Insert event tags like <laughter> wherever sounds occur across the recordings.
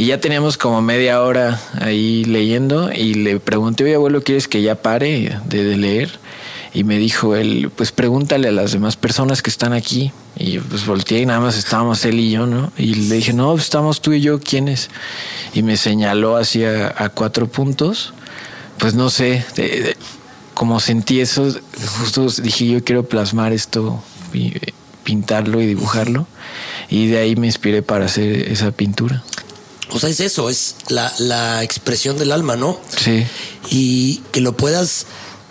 Y ya teníamos como media hora ahí leyendo y le pregunté, oye abuelo, ¿quieres que ya pare de, leer? Y me dijo él, pues pregúntale a las demás personas que están aquí. Y pues volteé y nada más estábamos él y yo, ¿no? Y le dije, no, pues, estamos tú y yo, ¿quiénes? Y me señaló hacia a cuatro puntos. Pues no sé, como sentí eso, justo dije, yo quiero plasmar esto, pintarlo y dibujarlo. Y de ahí me inspiré para hacer esa pintura. O sea, es eso, es la, expresión del alma, ¿no? Sí. Y que lo puedas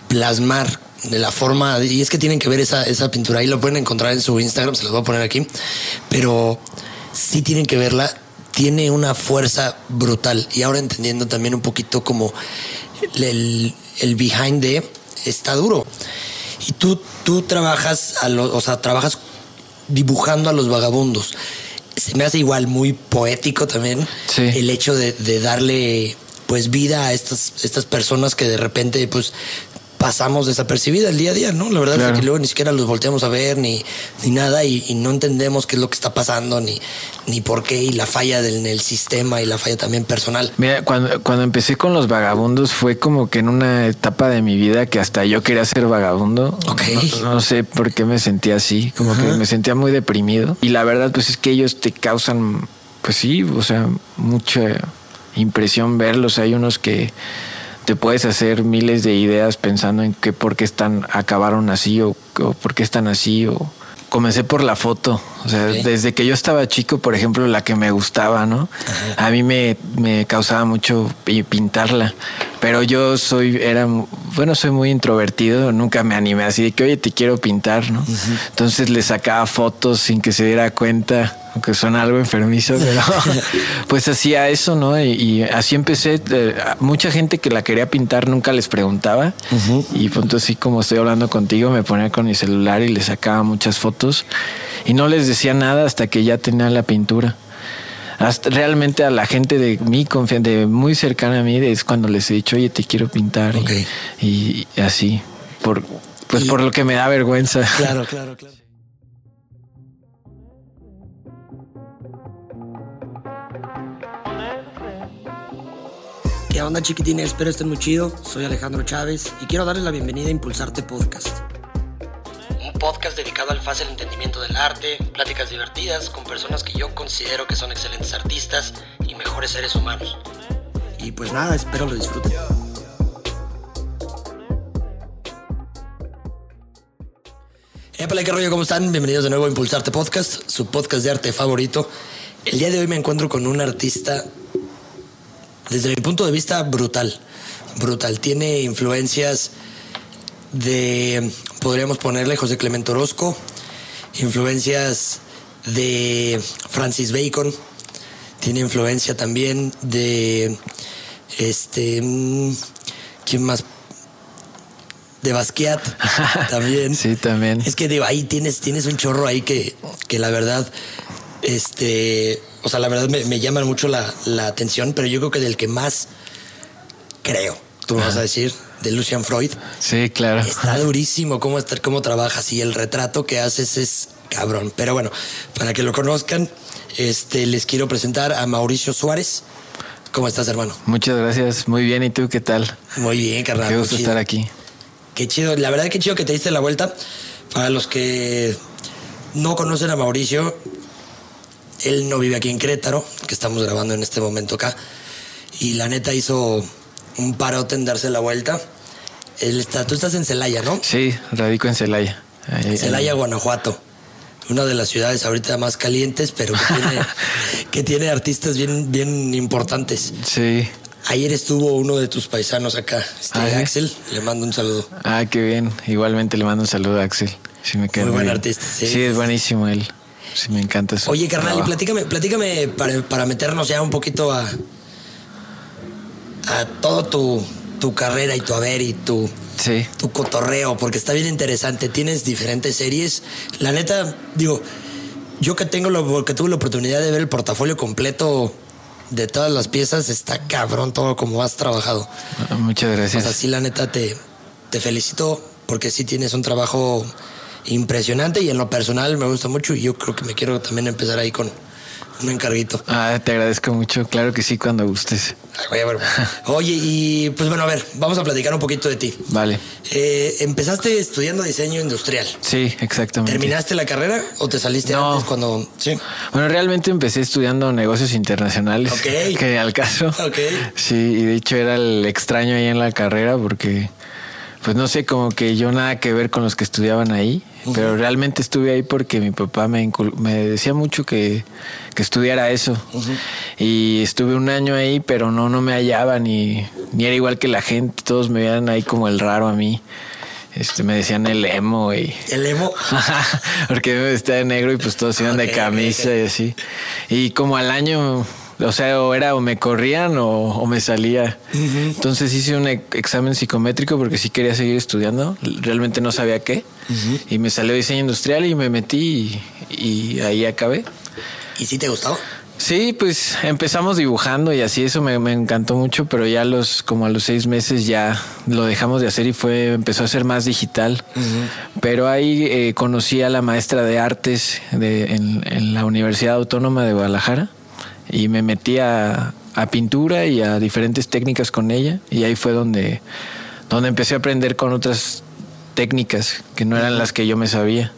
plasmar de la forma, y es que tienen que ver esa, esa pintura, ahí lo pueden encontrar en su Instagram, se los voy a poner aquí, pero sí tienen que verla, tiene una fuerza brutal. Y ahora entendiendo también un poquito como el, el behind de está duro. Y tú, tú trabajas, a lo, o sea, trabajas dibujando a los vagabundos se me hace igual muy poético también el hecho de, de, darle pues vida a estas, estas personas que de repente pues pasamos desapercibida el día a día, ¿no? La verdad es que luego ni siquiera los volteamos a ver ni, ni nada y, no entendemos qué es lo que está pasando ni, ni por qué y la falla del, en el sistema y la falla también personal. Mira, cuando, cuando empecé con los vagabundos fue como que en una etapa de mi vida que hasta yo quería ser vagabundo. No, sé por qué me sentía así, como que me sentía muy deprimido. Y la verdad pues es que ellos te causan, pues sí, o sea, mucha impresión verlos. Hay unos que te puedes hacer miles de ideas pensando en qué por qué están acabaron así o, por qué están así o comencé por la foto. O sea, desde que yo estaba chico, por ejemplo, la que me gustaba, ¿no? A mí me, me, causaba mucho pintarla. Pero yo soy, era, bueno, soy muy introvertido, nunca me animé así de que, oye, te quiero pintar, ¿no? Entonces le sacaba fotos sin que se diera cuenta aunque suena algo enfermizo, pero <laughs> pues hacía eso, ¿no? Y, así empecé. Eh, mucha gente que la quería pintar nunca les preguntaba. Y punto así como estoy hablando contigo, me ponía con mi celular y le sacaba muchas fotos. Y no les decía nada hasta que ya tenía la pintura. Hasta realmente a la gente de mi confianza, de muy cercana a mí, es cuando les he dicho, oye, te quiero pintar. Y, así, por, pues por lo que me da vergüenza. Claro, claro, claro. ¿Qué onda chiquitines? Espero estén muy chido. Soy Alejandro Chávez y quiero darles la bienvenida a Impulsarte Podcast. Un podcast dedicado al fácil entendimiento del arte, pláticas divertidas con personas que yo considero que son excelentes artistas y mejores seres humanos. Y pues nada, espero lo disfruten. Épale, qué rollo, ¿cómo están? Bienvenidos de nuevo a Impulsarte Podcast, su podcast de arte favorito. El día de hoy me encuentro con un artista desde mi punto de vista, brutal. Brutal. Tiene influencias de, podríamos ponerle José Clemente Orozco, influencias de Francis Bacon, tiene influencia también de, este, mm, ¿quién más? De Basquiat <laughs> también. sí, también. Es que digo, ahí tienes, tienes un chorro ahí que, que la verdad, este, o sea, la verdad me, llaman mucho la, atención, pero yo creo que del que más creo, tú vas a decir, de Lucian Freud. Sí, claro. Está durísimo cómo, cómo trabajas y el retrato que haces es cabrón. Pero bueno, para que lo conozcan, este, les quiero presentar a Mauricio Suárez. ¿Cómo estás, hermano? Muchas gracias. Muy bien. ¿Y tú qué tal? Muy bien, carnal. Qué gusto estar aquí. Qué chido. La verdad, qué chido que te diste la vuelta. Para los que no conocen a Mauricio, él no vive aquí en Querétaro, que estamos grabando en este momento acá. Y la neta hizo un parote en darse la vuelta. Él está, tú estás en Celaya, ¿no? Sí, radico en Celaya. Celaya, Guanajuato. Una de las ciudades ahorita más calientes, pero <laughs> que tiene, artistas bien, bien importantes. Sí. Ayer estuvo uno de tus paisanos acá, este ah, Axel. Le mando un saludo. Ah, qué bien. Igualmente le mando un saludo a Axel. me muy buen artista. Sí. sí, es buenísimo él. Sí, me encanta eso. Oye, carnal, y platícame, platícame para, meternos ya un poquito a, a todo tu, tu carrera y tu haber y tu, sí. tu cotorreo, porque está bien interesante. Tienes diferentes series. La neta, digo, yo que tengo lo, que tuve la oportunidad de ver el portafolio completo de todas las piezas, está cabrón todo como has trabajado. Ah, muchas gracias. así la neta te, te felicito porque sí tienes un trabajo impresionante y en lo personal me gusta mucho y yo creo que me quiero también empezar ahí con un encarguito. Ah, te agradezco mucho. Claro que sí, cuando gustes. <laughs> Oye, y pues bueno, a ver, vamos a platicar un poquito de ti. Vale. Eh, empezaste estudiando diseño industrial. Sí, exactamente. ¿Terminaste la carrera o te saliste antes cuando.? Sí. Bueno, realmente empecé estudiando negocios internacionales. Ok. <laughs> Que al caso. Ok. Sí, y de hecho era el extraño ahí en la carrera porque pues no sé, como que yo nada que ver con los que estudiaban ahí, pero realmente estuve ahí porque mi papá me, me decía mucho que, que estudiara eso. Y estuve un año ahí, pero no, no me hallaba ni, ni era igual que la gente, todos me veían ahí como el raro a mí. Este, me decían el emo y... ¿El emo? <laughs> porque me vestía de negro y pues todos iban de camisa y así. Y como al año o sea, o era o me corrían o, me salía. Entonces hice un examen psicométrico porque sí quería seguir estudiando. Realmente no sabía qué. Y me salió diseño industrial y me metí y, ahí acabé. ¿Y sí te gustaba? Sí, pues empezamos dibujando y así eso me, encantó mucho, pero ya los como a los seis meses ya lo dejamos de hacer y fue empezó a ser más digital. Pero ahí eh, conocí a la maestra de artes de, en, la Universidad Autónoma de Guadalajara y me metí a, pintura y a diferentes técnicas con ella y ahí fue donde, donde empecé a aprender con otras técnicas que no eran las que yo me sabía.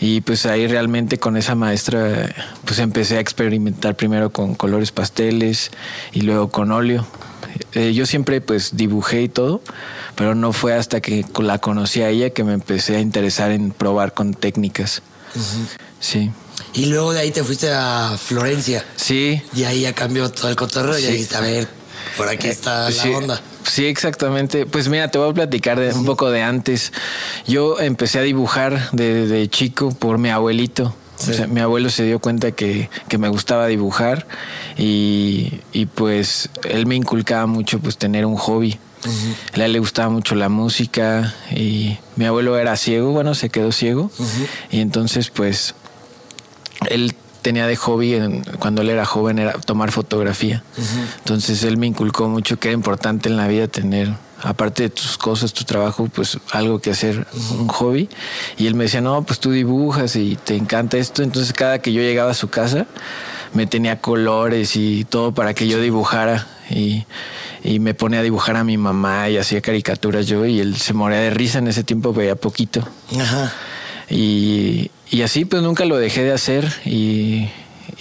Y pues ahí realmente con esa maestra pues empecé a experimentar primero con colores pasteles y luego con óleo. Eh, yo siempre pues dibujé y todo, pero no fue hasta que la conocí a ella que me empecé a interesar en probar con técnicas. Sí. Y luego de ahí te fuiste a Florencia. Sí. Y ahí ya cambió todo el cotorreo y dijiste, a ver, por aquí está la onda. Sí, exactamente. Pues mira, te voy a platicar de, un poco de antes. Yo empecé a dibujar de, chico por mi abuelito. O sea, mi abuelo se dio cuenta que, que me gustaba dibujar y, y, pues él me inculcaba mucho pues tener un hobby. A él le gustaba mucho la música y mi abuelo era ciego, bueno, se quedó ciego y entonces pues él tenía de hobby cuando él era joven era tomar fotografía. Entonces él me inculcó mucho que era importante en la vida tener, aparte de tus cosas, tu trabajo, pues algo que hacer, un hobby. Y él me decía, no, pues tú dibujas y te encanta esto. Entonces cada que yo llegaba a su casa, me tenía colores y todo para que yo dibujara. Y, y me ponía a dibujar a mi mamá y hacía caricaturas yo y él se moría de risa en ese tiempo, veía poquito. Ajá. Y, y así pues nunca lo dejé de hacer y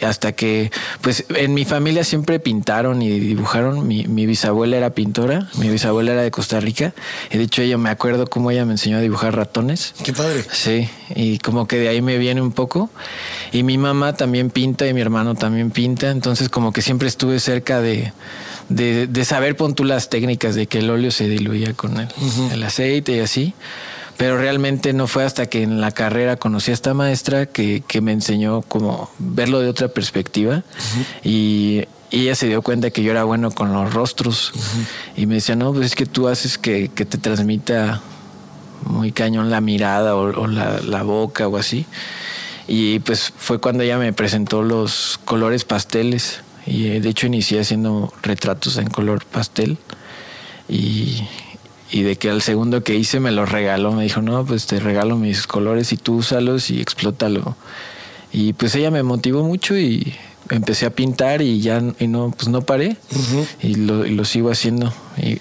hasta que, pues en mi familia siempre pintaron y dibujaron. Mi, mi, bisabuela era pintora, mi bisabuela era de Costa Rica. Y de hecho ella me acuerdo cómo ella me enseñó a dibujar ratones. Qué padre. Sí, y como que de ahí me viene un poco. Y mi mamá también pinta y mi hermano también pinta. Entonces como que siempre estuve cerca de, de, saber pon las técnicas de que el óleo se diluía con el, el aceite y así pero realmente no fue hasta que en la carrera conocí a esta maestra que, me enseñó como verlo de otra perspectiva. Y, ella se dio cuenta que yo era bueno con los rostros. Y me decía, no, pues es que tú haces que, te transmita muy cañón la mirada o, la, la, boca o así. Y pues fue cuando ella me presentó los colores pasteles. Y de hecho inicié haciendo retratos en color pastel. Y, y de que al segundo que hice me lo regaló, me dijo, no, pues te regalo mis colores y tú úsalos y explótalo. Y pues ella me motivó mucho y empecé a pintar y ya y no, pues no paré y, lo, y, lo, sigo haciendo. Y,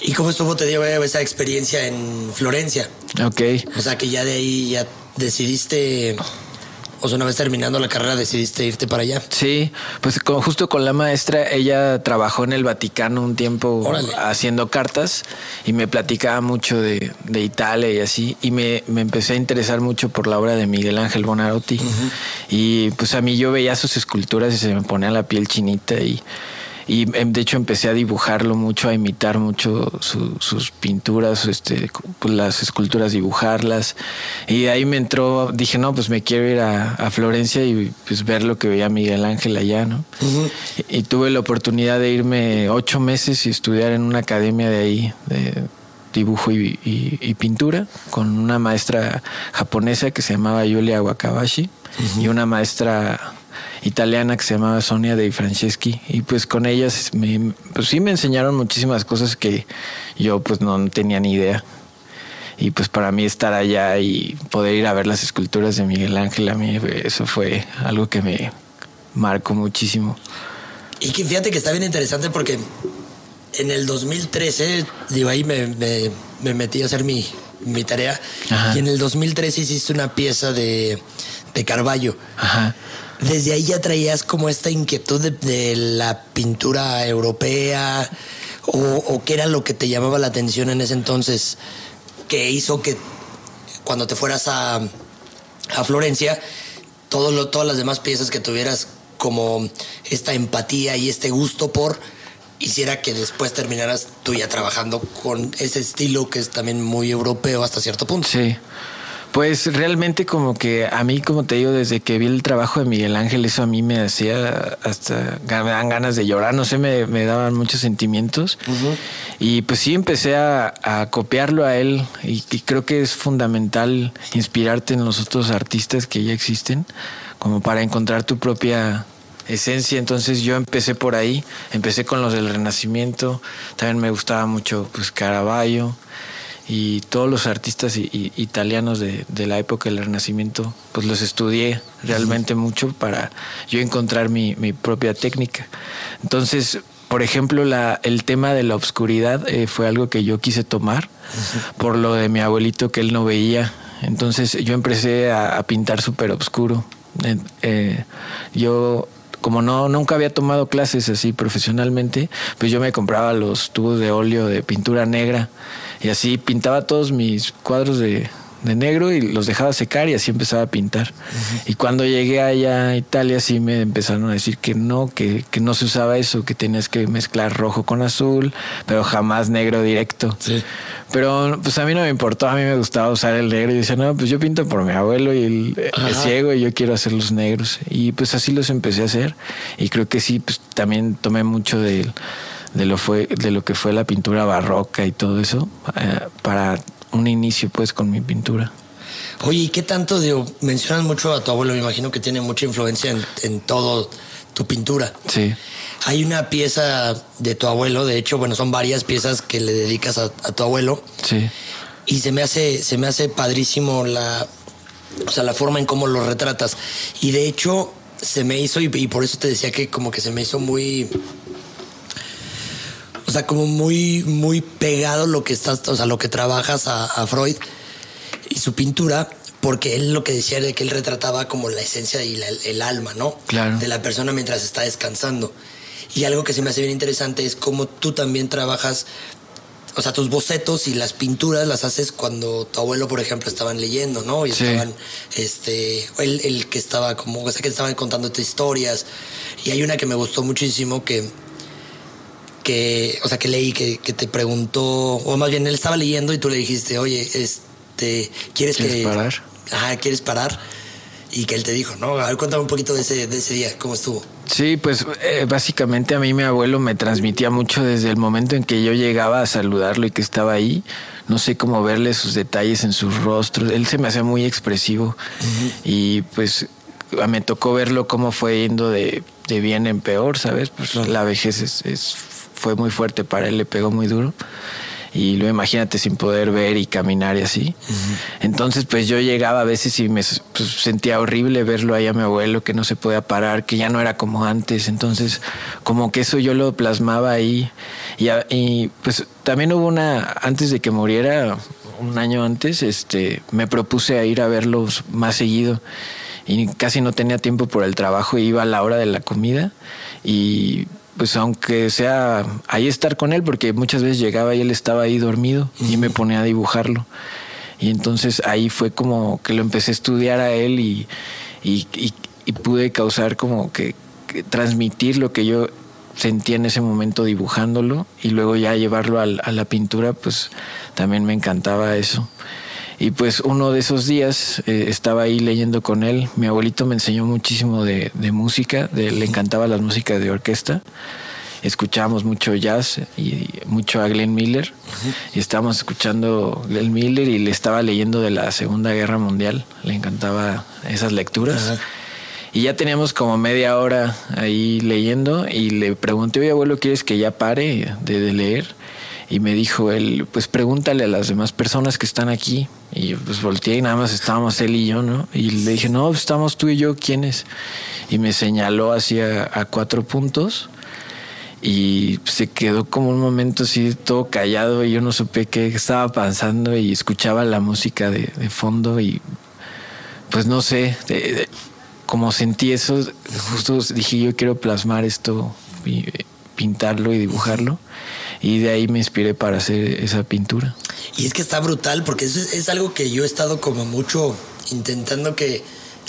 ¿Y cómo estuvo te dio esa experiencia en Florencia? Ok. O sea que ya de ahí ya decidiste o sea, una vez terminando la carrera decidiste irte para allá. Sí, pues justo con la maestra, ella trabajó en el Vaticano un tiempo haciendo cartas y me platicaba mucho de, Italia y así, y me, empecé a interesar mucho por la obra de Miguel Ángel Bonarotti. Y pues a mí yo veía sus esculturas y se me ponía la piel chinita y y em, de hecho empecé a dibujarlo mucho, a imitar mucho sus pinturas, este, pues las esculturas, dibujarlas. Y ahí me entró, dije, no, pues me quiero ir a, Florencia y pues ver lo que veía Miguel Ángel allá, ¿no? y, tuve la oportunidad de irme ocho meses y estudiar en una academia de ahí, de dibujo y, pintura, con una maestra japonesa que se llamaba Yulia Wakabashi y una maestra italiana que se llamaba Sonia de Franceschi y pues con ellas me, pues sí me enseñaron muchísimas cosas que yo pues no tenía ni idea y pues para mí estar allá y poder ir a ver las esculturas de Miguel Ángel a mí eso fue algo que me marcó muchísimo. Y que fíjate que está bien interesante porque en el 2013, digo, ahí me, me, metí a hacer mi, mi tarea. Y en el 2013 hiciste una pieza de, de Carballo. Ajá. Desde ahí ya traías como esta inquietud de, la pintura europea o, qué era lo que te llamaba la atención en ese entonces que hizo que cuando te fueras a, a Florencia, todo lo, todas las demás piezas que tuvieras como esta empatía y este gusto por hiciera que después terminaras tú ya trabajando con ese estilo que es también muy europeo hasta cierto punto. Sí. Pues realmente como que a mí, como te digo, desde que vi el trabajo de Miguel Ángel, eso a mí me hacía hasta, me dan ganas de llorar, no sé, me, daban muchos sentimientos. Y pues sí, empecé a, copiarlo a él y, y, creo que es fundamental inspirarte en los otros artistas que ya existen, como para encontrar tu propia esencia. Entonces yo empecé por ahí, empecé con los del Renacimiento, también me gustaba mucho pues Caravaggio y todos los artistas italianos de, la época del Renacimiento, pues los estudié realmente mucho para yo encontrar mi, propia técnica. Entonces, por ejemplo, la, el tema de la obscuridad eh, fue algo que yo quise tomar por lo de mi abuelito que él no veía. Entonces yo empecé a, pintar súper obscuro. Eh, yo como no nunca había tomado clases así profesionalmente, pues yo me compraba los tubos de óleo de pintura negra y así pintaba todos mis cuadros de, de negro y los dejaba secar y así empezaba a pintar. Y cuando llegué allá a Italia sí me empezaron a decir que no, que, que, no se usaba eso, que tenías que mezclar rojo con azul, pero jamás negro directo. Pero pues a mí no me importó, a mí me gustaba usar el negro y decía, no, pues yo pinto por mi abuelo y el, es ciego y yo quiero hacer los negros. Y pues así los empecé a hacer y creo que sí, pues también tomé mucho de, de, lo, fue, de lo que fue la pintura barroca y todo eso eh, para un inicio pues con mi pintura. Oye, ¿y qué tanto digo, mencionas mucho a tu abuelo? Me imagino que tiene mucha influencia en, en todo tu pintura. Sí. Hay una pieza de tu abuelo, de hecho, bueno, son varias piezas que le dedicas a, tu abuelo. Sí. Y se me hace, se me hace padrísimo la, o sea, la forma en cómo lo retratas. Y de hecho, se me hizo, y, y por eso te decía que como que se me hizo muy o sea, como muy, muy pegado lo que estás, o sea, lo que trabajas a, Freud y su pintura, porque él lo que decía era que él retrataba como la esencia y el alma, ¿no? Claro. De la persona mientras está descansando. Y algo que se me hace bien interesante es cómo tú también trabajas, o sea, tus bocetos y las pinturas las haces cuando tu abuelo, por ejemplo, estaban leyendo, ¿no? Y estaban, este, él, el que estaba como, o sea, que estaban contándote historias. Y hay una que me gustó muchísimo que que, o sea, que leí que, te preguntó, o más bien él estaba leyendo y tú le dijiste, oye, este, ¿quieres, ¿Quieres parar? Ajá, ¿quieres parar? Y que él te dijo, ¿no? A ver, cuéntame un poquito de ese, de ese día, ¿cómo estuvo? Sí, pues eh, básicamente a mí mi abuelo me transmitía mucho desde el momento en que yo llegaba a saludarlo y que estaba ahí. No sé cómo verle sus detalles en sus rostros. Él se me hacía muy expresivo y pues me tocó verlo cómo fue yendo de, de bien en peor, ¿sabes? Pues la vejez es, es fue muy fuerte para él, le pegó muy duro. Y luego imagínate sin poder ver y caminar y así. Entonces, pues yo llegaba a veces y me pues, sentía horrible verlo ahí a mi abuelo, que no se podía parar, que ya no era como antes. Entonces, como que eso yo lo plasmaba ahí. Y, y pues también hubo una, antes de que muriera, un año antes, este, me propuse a ir a verlos más seguido y casi no tenía tiempo por el trabajo, iba a la hora de la comida y pues aunque sea ahí estar con él, porque muchas veces llegaba y él estaba ahí dormido y me ponía a dibujarlo. Y entonces ahí fue como que lo empecé a estudiar a él y, y, pude causar como que, transmitir lo que yo sentía en ese momento dibujándolo y luego ya llevarlo a la pintura, pues también me encantaba eso. Y pues uno de esos días eh, estaba ahí leyendo con él. Mi abuelito me enseñó muchísimo de, música, le encantaba la música de orquesta. Escuchábamos mucho jazz y mucho a Glenn Miller. Y estábamos escuchando Glenn Miller y le estaba leyendo de la Segunda Guerra Mundial. Le encantaba esas lecturas. Y ya teníamos como media hora ahí leyendo y le pregunté, oye abuelo, ¿quieres que ya pare de leer? Y me dijo él, pues pregúntale a las demás personas que están aquí. Y pues volteé y nada más estábamos él y yo, ¿no? Y le dije, no, pues, estamos tú y yo, ¿quiénes? Y me señaló hacia a cuatro puntos y se quedó como un momento así todo callado y yo no supe qué estaba pasando y escuchaba la música de, fondo y pues no sé, como sentí eso, justo dije yo quiero plasmar esto, y pintarlo y dibujarlo y de ahí me inspiré para hacer esa pintura. Y es que está brutal porque es, es algo que yo he estado como mucho intentando que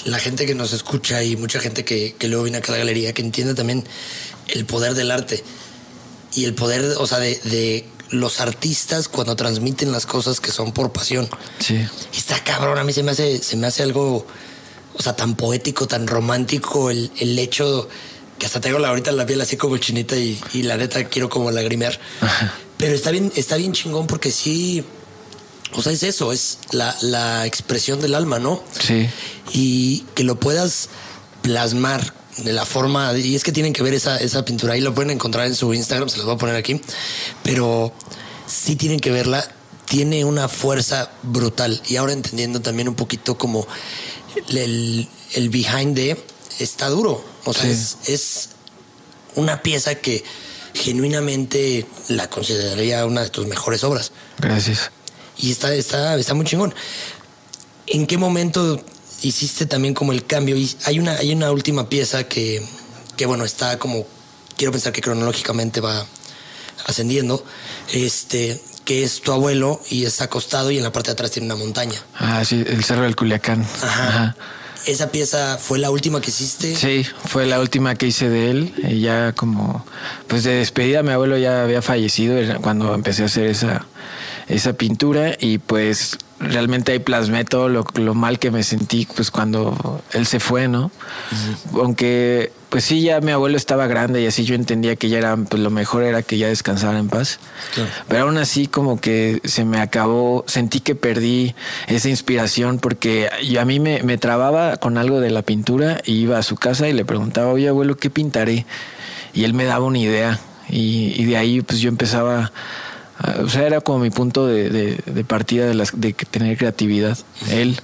la gente que nos escucha y mucha gente que, que luego viene acá a la galería que entienda también el poder del arte y el poder, o sea, de, los artistas cuando transmiten las cosas que son por pasión. Sí. está cabrón, a mí se me hace, se me hace algo, o sea, tan poético, tan romántico el, el hecho que hasta tengo la, ahorita la piel así como chinita y, la neta quiero como lagrimear. Pero está bien, está bien chingón porque sí, o sea, es eso, es la, la expresión del alma, ¿no? Sí. Y que lo puedas plasmar de la forma, y es que tienen que ver esa, esa pintura, ahí lo pueden encontrar en su Instagram, se los voy a poner aquí, pero sí tienen que verla, tiene una fuerza brutal. Y ahora entendiendo también un poquito como el, el behind de está duro, o sea, es, es una pieza que genuinamente la consideraría una de tus mejores obras. Gracias. Y está, está, está muy chingón. ¿En qué momento hiciste también como el cambio. Y hay una, hay una última pieza que, que, bueno, está como, quiero pensar que cronológicamente va ascendiendo, este, que es tu abuelo y está acostado y en la parte de atrás tiene una montaña. Ah, sí, el Cerro del Culiacán. Ajá. ¿Esa pieza fue la última que hiciste? Sí, fue la última que hice de él. Y ya como, pues de despedida, mi abuelo ya había fallecido cuando empecé a hacer esa, esa pintura y pues realmente ahí plasmé todo lo, mal que me sentí pues cuando él se fue, ¿no? Aunque pues sí, ya mi abuelo estaba grande y así yo entendía que ya era, pues lo mejor era que ya descansara en paz. Pero aún así como que se me acabó, sentí que perdí esa inspiración porque yo, a mí me, me trababa con algo de la pintura y iba a su casa y le preguntaba, oye abuelo, ¿qué pintaré? Y él me daba una idea y, y de ahí pues yo empezaba o sea, era como mi punto de, partida de, las, de tener creatividad, él.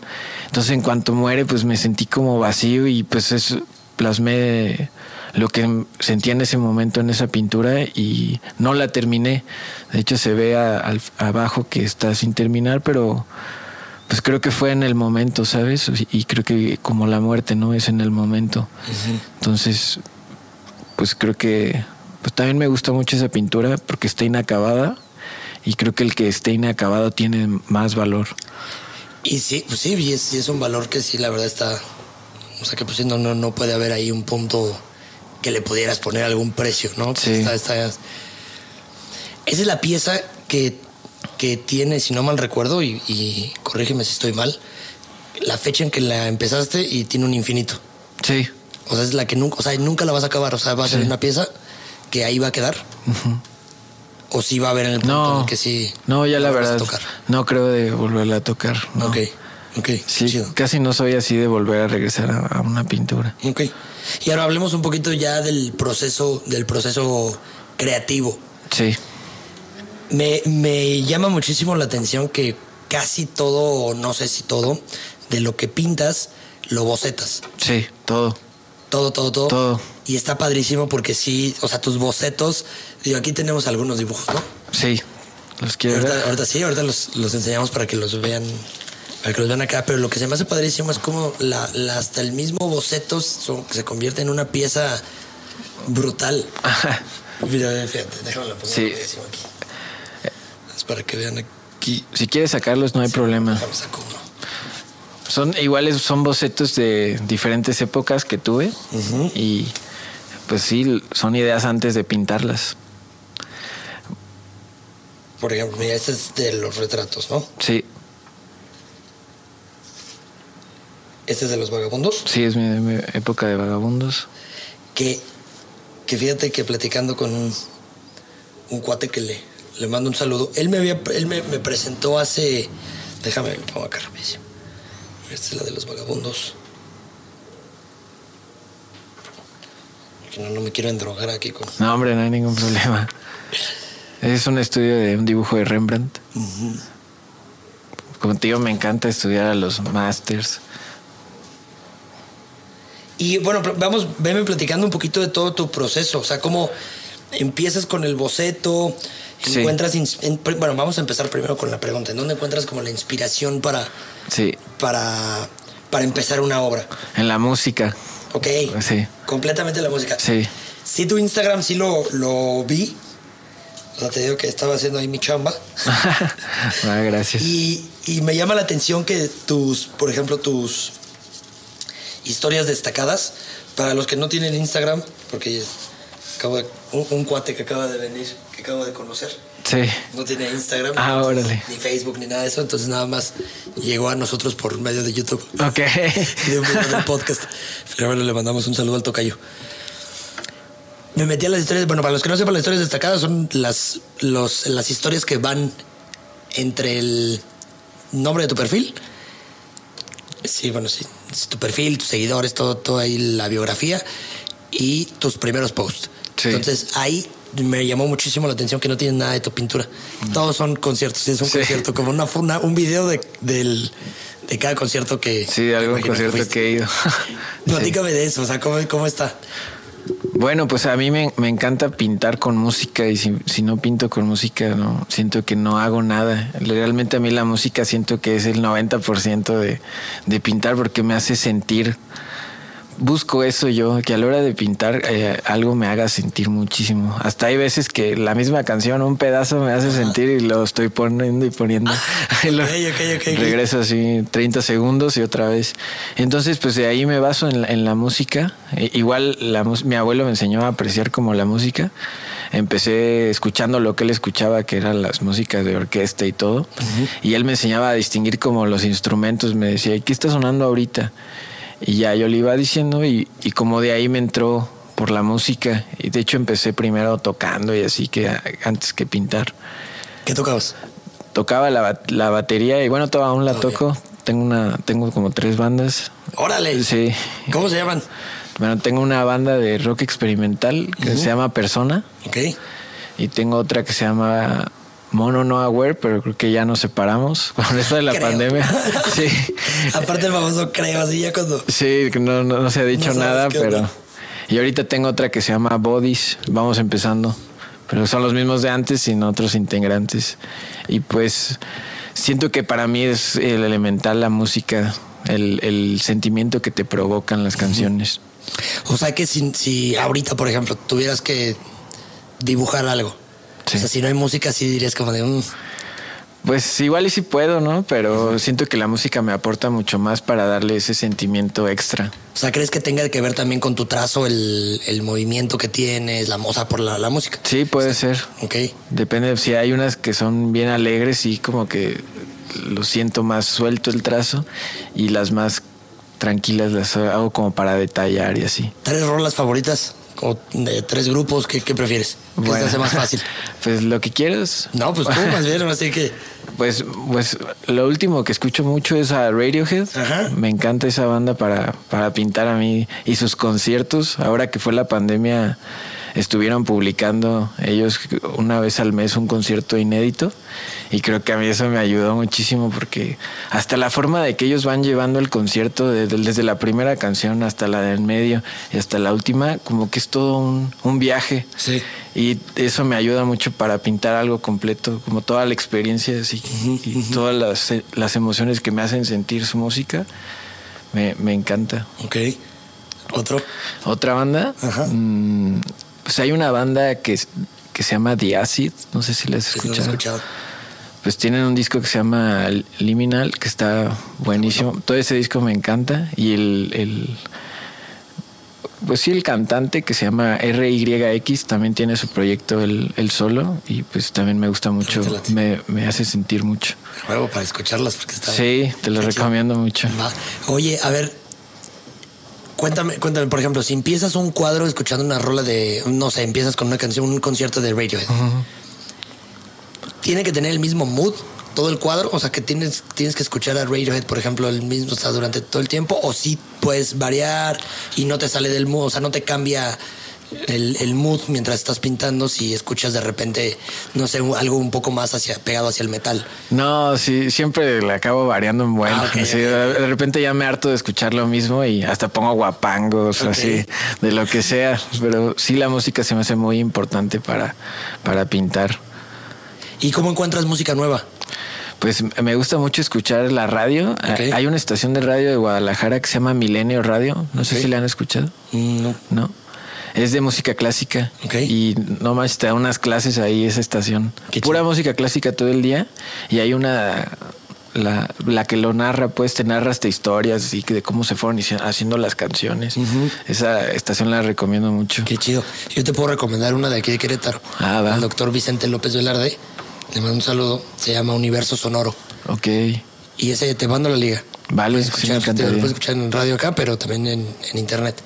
Entonces, en cuanto muere, pues me sentí como vacío y pues eso plasmé lo que sentía en ese momento en esa pintura y no la terminé. De hecho, se ve abajo que está sin terminar, pero pues creo que fue en el momento, ¿sabes? Y creo que como la muerte, ¿no? Es en el momento. Entonces, pues creo que pues también me gusta mucho esa pintura porque está inacabada y creo que el que esté inacabado tiene más valor. Y sí, pues sí, es un valor que sí, la verdad está, o sea que pues no, no, no puede haber ahí un punto que le pudieras poner algún precio, ¿no? Sí. Está, esa es la pieza que, que tiene, si no mal recuerdo, y, y, corrígeme si estoy mal, la fecha en que la empezaste y tiene un infinito. Sí. O sea, es la que nunca, o sea, nunca la vas a acabar, o sea, va a ser una pieza que ahí va a quedar. ¿O sí va a haber en el punto no, en que sí? No, ya la verdad. No creo de volverla a tocar. Ok, ok. Sí, casi no soy así de volver a regresar a, una pintura. Ok. Y ahora hablemos un poquito ya del proceso, del proceso creativo. Sí. Me, me llama muchísimo la atención que casi todo, o no sé si todo, de lo que pintas, lo bocetas. Sí, todo. Todo, todo, todo. Todo. Y está padrísimo porque sí, o sea, tus bocetos, digo, aquí tenemos algunos dibujos, ¿no? Sí, los quiero ahorita, ver. Ahorita sí, ahorita los, los, enseñamos para que los vean, para que los vean acá, pero lo que se me hace padrísimo es como la, hasta el mismo boceto se convierte en una pieza brutal. Mira, fíjate, déjame la pongo sí. aquí. Es para que vean aquí. Si quieres sacarlos, no hay problema. Vamos a uno. Son iguales, son bocetos de diferentes épocas que tuve y pues sí, son ideas antes de pintarlas. Por ejemplo, mira, este es de los retratos, ¿no? Sí. ¿Este es de los vagabundos? Sí, es mi, época de vagabundos. Que, que fíjate que platicando con un, un cuate que le, le mando un saludo, él me había, él me, me presentó hace, déjame, lo pongo acá rapidísimo. Esta es la de los vagabundos. no, no me quiero endrogar aquí con. No, hombre, no hay ningún problema. Es un estudio de un dibujo de Rembrandt. Como te digo, me encanta estudiar a los masters. Y bueno, vamos, venme platicando un poquito de todo tu proceso. O sea, cómo empiezas con el boceto, encuentras. bueno, vamos a empezar primero con la pregunta. ¿En dónde encuentras como la inspiración para. Sí. Para, para empezar una obra? En la música. Ok. Sí. Completamente la música. Sí. Sí, tu Instagram sí lo, lo vi. O sea, te digo que estaba haciendo ahí mi chamba. <laughs> ah, gracias. Y, y me llama la atención que tus, por ejemplo, tus historias destacadas, para los que no tienen Instagram, porque acabo de, un, cuate que acaba de venir, que acabo de conocer. Sí. No tiene Instagram, ah, ni Facebook, ni nada de eso. Entonces nada más llegó a nosotros por medio de YouTube. Ok. <laughs> y de un podcast. Pero bueno, le mandamos un saludo al tocayo. Me metí a las historias. Bueno, para los que no sepan, las historias destacadas son las, los, las historias que van entre el nombre de tu perfil. Sí, bueno, sí. Tu perfil, tus seguidores, todo, todo ahí, la biografía y tus primeros posts. Entonces ahí me llamó muchísimo la atención que no tienen nada de tu pintura. Mm. Todos son conciertos. Es un concierto, como una, una, un video de, del, de cada concierto que. Sí, algún concierto que, he ido. <laughs> Platícame de eso, o sea, ¿cómo, cómo está? Bueno, pues a mí me, encanta pintar con música y si, no pinto con música, no siento que no hago nada. Realmente a mí la música siento que es el 90% de, de pintar porque me hace sentir busco eso yo, que a la hora de pintar eh, algo me haga sentir muchísimo. Hasta hay veces que la misma canción, un pedazo me hace sentir y lo estoy poniendo y poniendo. <laughs> Regreso así 30 segundos y otra vez. Entonces, pues de ahí me baso en la, música. E, igual la, mi abuelo me enseñó a apreciar como la música. Empecé escuchando lo que él escuchaba, que eran las músicas de orquesta y todo. Y él me enseñaba a distinguir como los instrumentos. Me decía, ¿qué está sonando ahorita? Y ya yo le iba diciendo y, y como de ahí me entró por la música. Y de hecho empecé primero tocando y así que antes que pintar. ¿Qué tocabas? Tocaba la, la batería y bueno, todavía aún la toco. Tengo una, tengo como tres bandas. Órale. Sí. ¿Cómo se llaman? Bueno, tengo una banda de rock experimental que se llama Persona. Ok. Y tengo otra que se llama Mono no aware, pero creo que ya nos separamos <laughs> con eso de la pandemia. <laughs> Sí. Aparte el famoso creo, así ya cuando. Sí, no, no, se ha dicho nada, pero. Y ahorita tengo otra que se llama Bodies. Vamos empezando. Pero son los mismos de antes sin otros integrantes. Y pues siento que para mí es el elemental la música, el, el sentimiento que te provocan las canciones. O sea que si, si ahorita, por ejemplo, tuvieras que dibujar algo o sea, si no hay música, sí dirías como de... un... Mm". Pues igual y sí puedo, ¿no? Pero siento que la música me aporta mucho más para darle ese sentimiento extra. O sea, ¿crees que tenga que ver también con tu trazo, el, movimiento que tienes, la moza por la, música? Sí, puede ser. Ok. Depende, si hay unas que son bien alegres y como que lo siento más suelto el trazo y las más tranquilas las hago como para detallar y así. ¿Tres rolas favoritas? O de tres grupos, ¿qué, prefieres? ¿Qué bueno, hace más fácil? <laughs> Pues lo que quieras. No, pues tú más bien, así que. <laughs> Pues, pues lo último que escucho mucho es a Radiohead. Me encanta esa banda para, para pintar a mí y sus conciertos. Ahora que fue la pandemia, estuvieron publicando ellos una vez al mes un concierto inédito y creo que a mí eso me ayudó muchísimo porque hasta la forma de que ellos van llevando el concierto desde, la primera canción hasta la del medio y hasta la última como que es todo un, viaje. Sí. y eso me ayuda mucho para pintar algo completo como toda la experiencia así, y todas las, las, emociones que me hacen sentir su música me, me encanta. Ok. Otro otra banda Ajá. Mm, pues hay una banda que, que se llama The Acid, no sé si la has escuchado. Pues tienen un disco que se llama Liminal, que está buenísimo. Todo ese disco me encanta. Y el, el pues sí, el cantante que se llama RYX también tiene su proyecto el, solo y pues también me gusta mucho, me, me, hace sentir mucho. Luego para escucharlas porque está... Sí, te lo recomiendo mucho. Oye, a ver, Cuéntame, cuéntame, por ejemplo, si empiezas un cuadro escuchando una rola de, no sé, empiezas con una canción, un concierto de Radiohead. ¿Tiene que tener el mismo mood todo el cuadro? O sea, que tienes, tienes que escuchar a Radiohead, por ejemplo, el mismo, o durante todo el tiempo, o si puedes variar y no te sale del mood, o sea, no te cambia el, mood mientras estás pintando si escuchas de repente, no sé, algo un poco más hacia, pegado hacia el metal. No, sí, siempre le acabo variando en bueno. Ah, de repente ya me harto de escuchar lo mismo y hasta pongo guapangos, así, de lo que sea. Pero sí la música se me hace muy importante para, para pintar. ¿Y cómo encuentras música nueva? Pues me gusta mucho escuchar la radio. Hay una estación de radio de Guadalajara que se llama Milenio Radio. No sé si la han escuchado. Mm, no. No. Es de música clásica. Y no más te da unas clases ahí esa estación. Pura música clásica todo el día. Y hay una la, la, que lo narra, pues te narra hasta historias y de cómo se fueron haciendo las canciones. Esa estación la recomiendo mucho. Qué chido. Yo te puedo recomendar una de aquí de Querétaro. Ah, va. El doctor Vicente López Velarde. Le mando un saludo. Se llama Universo Sonoro. Ok. Y ese te mando la liga. Vale, escuchar, sí, lo puedes escuchar en radio acá, pero también en, internet.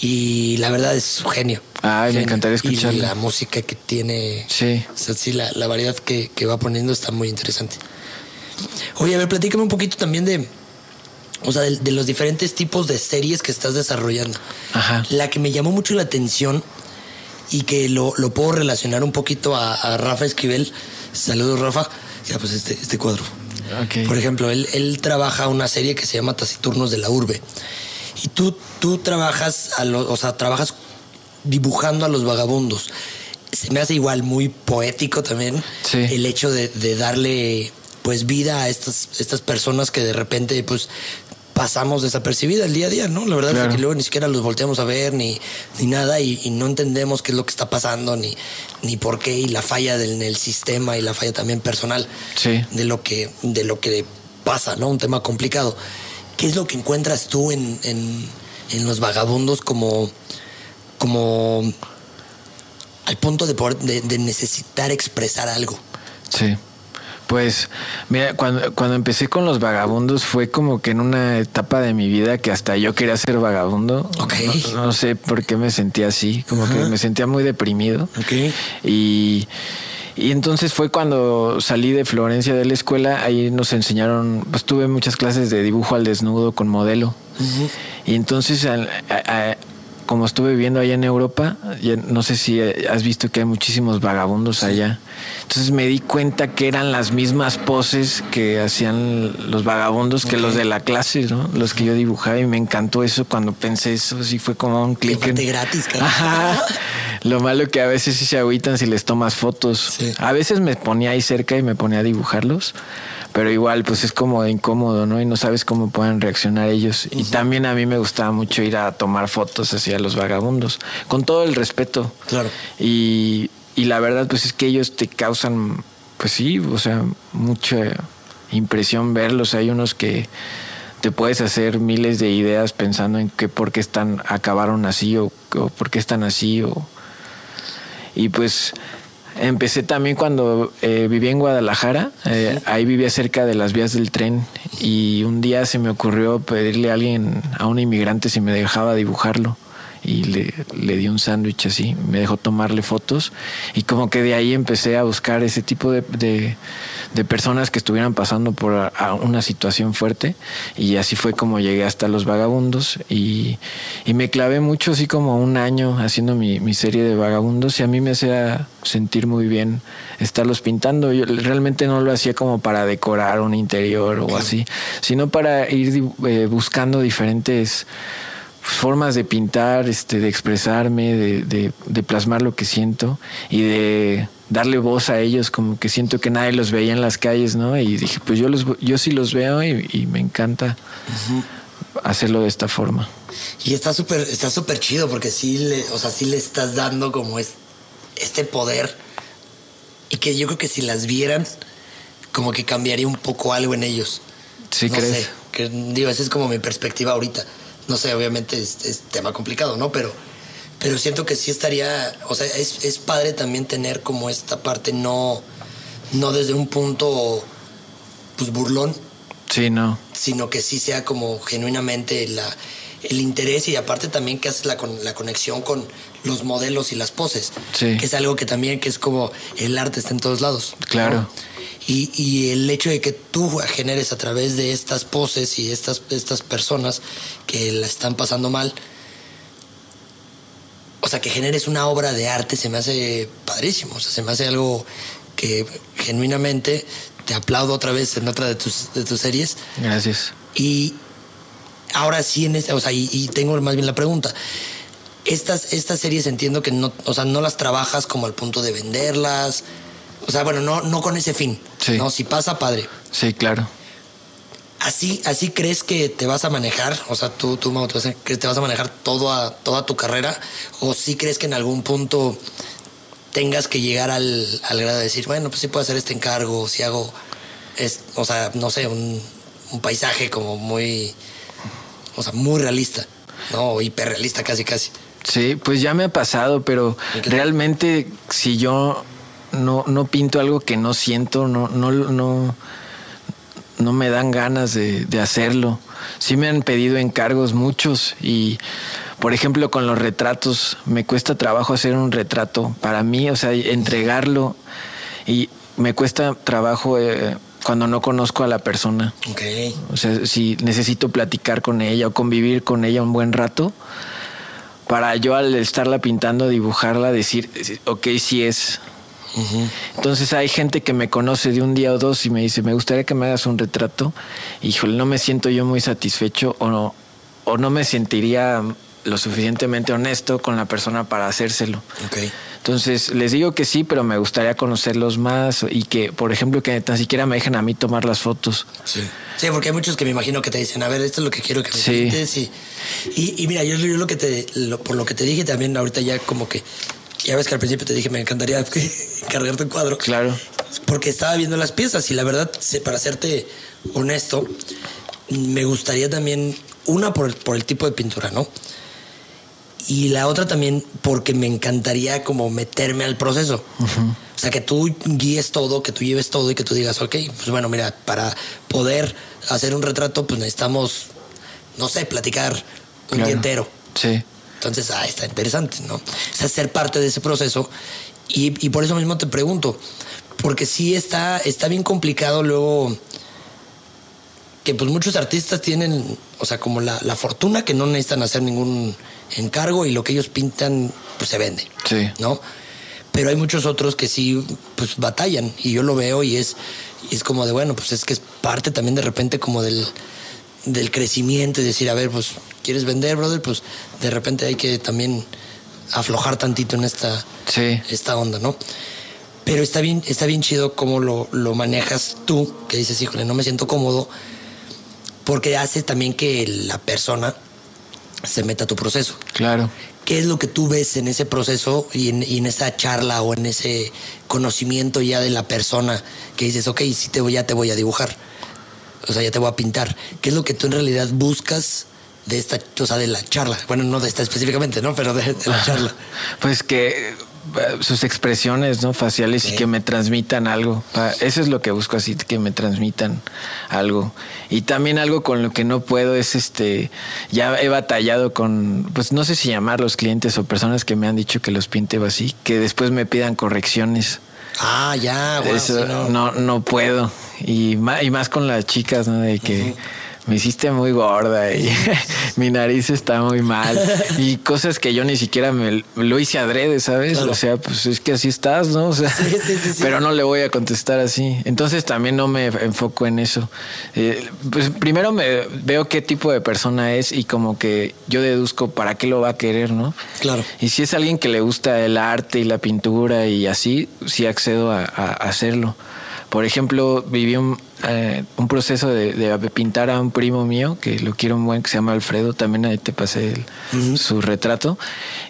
Y la verdad es su genio. Ay, me encantaría escucharlo. Y la música que tiene. Sí. O sea, sí, la, la variedad que, que, va poniendo está muy interesante. Oye, a ver, platícame un poquito también de. O sea, de, los diferentes tipos de series que estás desarrollando. Ajá. La que me llamó mucho la atención y que lo, lo puedo relacionar un poquito a, a Rafa Esquivel Saludos, Rafa. Ya, pues este, este cuadro. Por ejemplo, él, él trabaja una serie que se llama Taciturnos de la Urbe. Y tú, tú trabajas, a o sea, trabajas dibujando a los vagabundos. Se me hace igual muy poético también el hecho de, de, darle pues vida a estas, estas personas que de repente pues pasamos desapercibida el día a día, ¿no? La verdad es que luego ni siquiera los volteamos a ver ni, ni nada y, no entendemos qué es lo que está pasando ni, ni por qué y la falla del, en el sistema y la falla también personal de lo que de lo que pasa, ¿no? Un tema complicado. ¿Qué es lo que encuentras tú en, en, los vagabundos como como al punto de, poder, de necesitar expresar algo? Sí. Pues, mira, cuando, cuando empecé con los vagabundos fue como que en una etapa de mi vida que hasta yo quería ser vagabundo. No, sé por qué me sentía así, como que me sentía muy deprimido. Y, y entonces fue cuando salí de Florencia de la escuela, ahí nos enseñaron, pues tuve muchas clases de dibujo al desnudo con modelo. Y entonces como estuve viviendo allá en Europa, no sé si has visto que hay muchísimos vagabundos allá. Entonces me di cuenta que eran las mismas poses que hacían los vagabundos que los de la clase, ¿no? Los que yo dibujaba y me encantó eso cuando pensé eso, así fue como un clic. En... gratis, Ajá. Lo malo que a veces sí se agüitan si les tomas fotos. A veces me ponía ahí cerca y me ponía a dibujarlos pero igual pues es como incómodo, ¿no? Y no sabes cómo pueden reaccionar ellos. Y también a mí me gustaba mucho ir a tomar fotos hacia los vagabundos, con todo el respeto. Claro. Y, y la verdad pues es que ellos te causan, pues sí, o sea, mucha impresión verlos. Hay unos que te puedes hacer miles de ideas pensando en qué por qué están acabaron así o, o por qué están así o y pues Empecé también cuando eh, vivía en Guadalajara, eh, ahí vivía cerca de las vías del tren y un día se me ocurrió pedirle a alguien, a un inmigrante, si me dejaba dibujarlo y le, le di un sándwich así, me dejó tomarle fotos y como que de ahí empecé a buscar ese tipo de, de, personas que estuvieran pasando por una situación fuerte y así fue como llegué hasta los vagabundos y, y me clavé mucho así como un año haciendo mi, mi, serie de vagabundos y a mí me hacía sentir muy bien estarlos pintando. Yo realmente no lo hacía como para decorar un interior o así, sino para ir eh, buscando diferentes formas de pintar, este, de expresarme, de, de, plasmar lo que siento y de darle voz a ellos, como que siento que nadie los veía en las calles, ¿no? Y dije, pues yo los yo sí los veo y, me encanta hacerlo de esta forma. Y está súper, está súper chido porque sí le, o sea, sí le estás dando como es, este poder y que yo creo que si las vieran, como que cambiaría un poco algo en ellos. Sí, no crees. Sé, que digo, esa es como mi perspectiva ahorita no sé, obviamente es, tema complicado, ¿no? Pero, pero siento que sí estaría, o sea, es, padre también tener como esta parte no, no desde un punto, pues burlón. Sí, no. Sino que sí sea como genuinamente la, el interés y aparte también que haces la, la conexión con los modelos y las poses. Sí. Que es algo que también que es como el arte está en todos lados. Claro. Y, el hecho de que tú generes a través de estas poses y estas, estas personas que la están pasando mal, o sea, que generes una obra de arte se me hace padrísimo. O sea, se me hace algo que genuinamente te aplaudo otra vez en otra de tus, de tus series. Gracias. Y ahora sí, en esta, o sea, y, tengo más bien la pregunta. Estas, estas series entiendo que no, o sea, no las trabajas como al punto de venderlas. O sea, bueno, no, no con ese fin. Sí. No, si pasa, padre. Sí, claro. ¿Así, ¿Así crees que te vas a manejar? O sea, tú, tú Mau, ¿crees que te vas a manejar toda, toda tu carrera? ¿O sí crees que en algún punto tengas que llegar al, grado de decir, bueno, pues sí puedo hacer este encargo, si hago, es, o sea, no sé, un, un paisaje como muy, o sea, muy realista, ¿no? Hiperrealista casi, casi. Sí, pues ya me ha pasado, pero realmente si yo no, no pinto algo que no siento, no, no, no no me dan ganas de, hacerlo. Sí me han pedido encargos muchos y, por ejemplo, con los retratos, me cuesta trabajo hacer un retrato para mí, o sea, entregarlo y me cuesta trabajo eh, cuando no conozco a la persona. Okay. O sea, si necesito platicar con ella o convivir con ella un buen rato, para yo al estarla pintando, dibujarla, decir, ok, sí es, entonces hay gente que me conoce de un día o dos y me dice, me gustaría que me hagas un retrato. Híjole, no me siento yo muy satisfecho o no, o no me sentiría lo suficientemente honesto con la persona para hacérselo. Entonces les digo que sí, pero me gustaría conocerlos más y que, por ejemplo, que tan siquiera me dejen a mí tomar las fotos. Sí. Sí, porque hay muchos que me imagino que te dicen, a ver, esto es lo que quiero que me sí. Y, y, mira, yo, lo que te, por lo que te dije también ahorita ya como que ya ves que al principio te dije, me encantaría <laughs> encargarte un cuadro. Claro. Porque estaba viendo las piezas y la verdad, para serte honesto, me gustaría también, una por, por el tipo de pintura, ¿no? Y la otra también porque me encantaría como meterme al proceso. O sea, que tú guíes todo, que tú lleves todo y que tú digas, ok, pues bueno, mira, para poder hacer un retrato, pues necesitamos, no sé, platicar un día entero. Sí. Entonces, ah, está interesante, ¿no? Es ser parte de ese proceso. Y, por eso mismo te pregunto, porque sí está, está bien complicado luego que pues muchos artistas tienen, o sea, como la, fortuna que no necesitan hacer ningún encargo y lo que ellos pintan, pues se vende. Sí. ¿No? Pero hay muchos otros que sí, pues batallan y yo lo veo y es, y es como de, bueno, pues es que es parte también de repente como del, del crecimiento y decir, a ver, pues, ¿quieres vender, brother? Pues de repente hay que también aflojar tantito en esta, esta onda, ¿no? Pero está bien, está bien chido cómo lo, lo manejas tú, que dices, híjole, no me siento cómodo, porque hace también que la persona se meta a tu proceso. Claro. ¿Qué es lo que tú ves en ese proceso y en, y en, esa charla o en ese conocimiento ya de la persona que dices, ok, sí te voy, ya te voy a dibujar? o sea, ya te voy a pintar. ¿Qué es lo que tú en realidad buscas de esta, o sea, de la charla? Bueno, no de esta específicamente, ¿no? Pero de, la charla. Pues que sus expresiones no faciales y que me transmitan algo eso es lo que busco así que me transmitan algo y también algo con lo que no puedo es este ya he batallado con pues no sé si llamar los clientes o personas que me han dicho que los pinte así que después me pidan correcciones Ah, ya, Eso no. no. puedo. Y más, y más con las chicas, ¿no? De que me hiciste muy gorda y <laughs> mi nariz está muy mal y <laughs> cosas que yo ni siquiera me, lo hice adrede, ¿sabes? O sea, pues es que así estás, ¿no? O sea, pero no le voy a contestar así. Entonces también no me enfoco en eso. Eh, pues primero me veo qué tipo de persona es y como que yo deduzco para qué lo va a querer, ¿no? Claro. Y si es alguien que le gusta el arte y la pintura y así, sí accedo a hacerlo. Por ejemplo, viví un, eh, un proceso de, pintar a un primo mío, que lo quiero un buen, que se llama Alfredo, también ahí te pasé su retrato,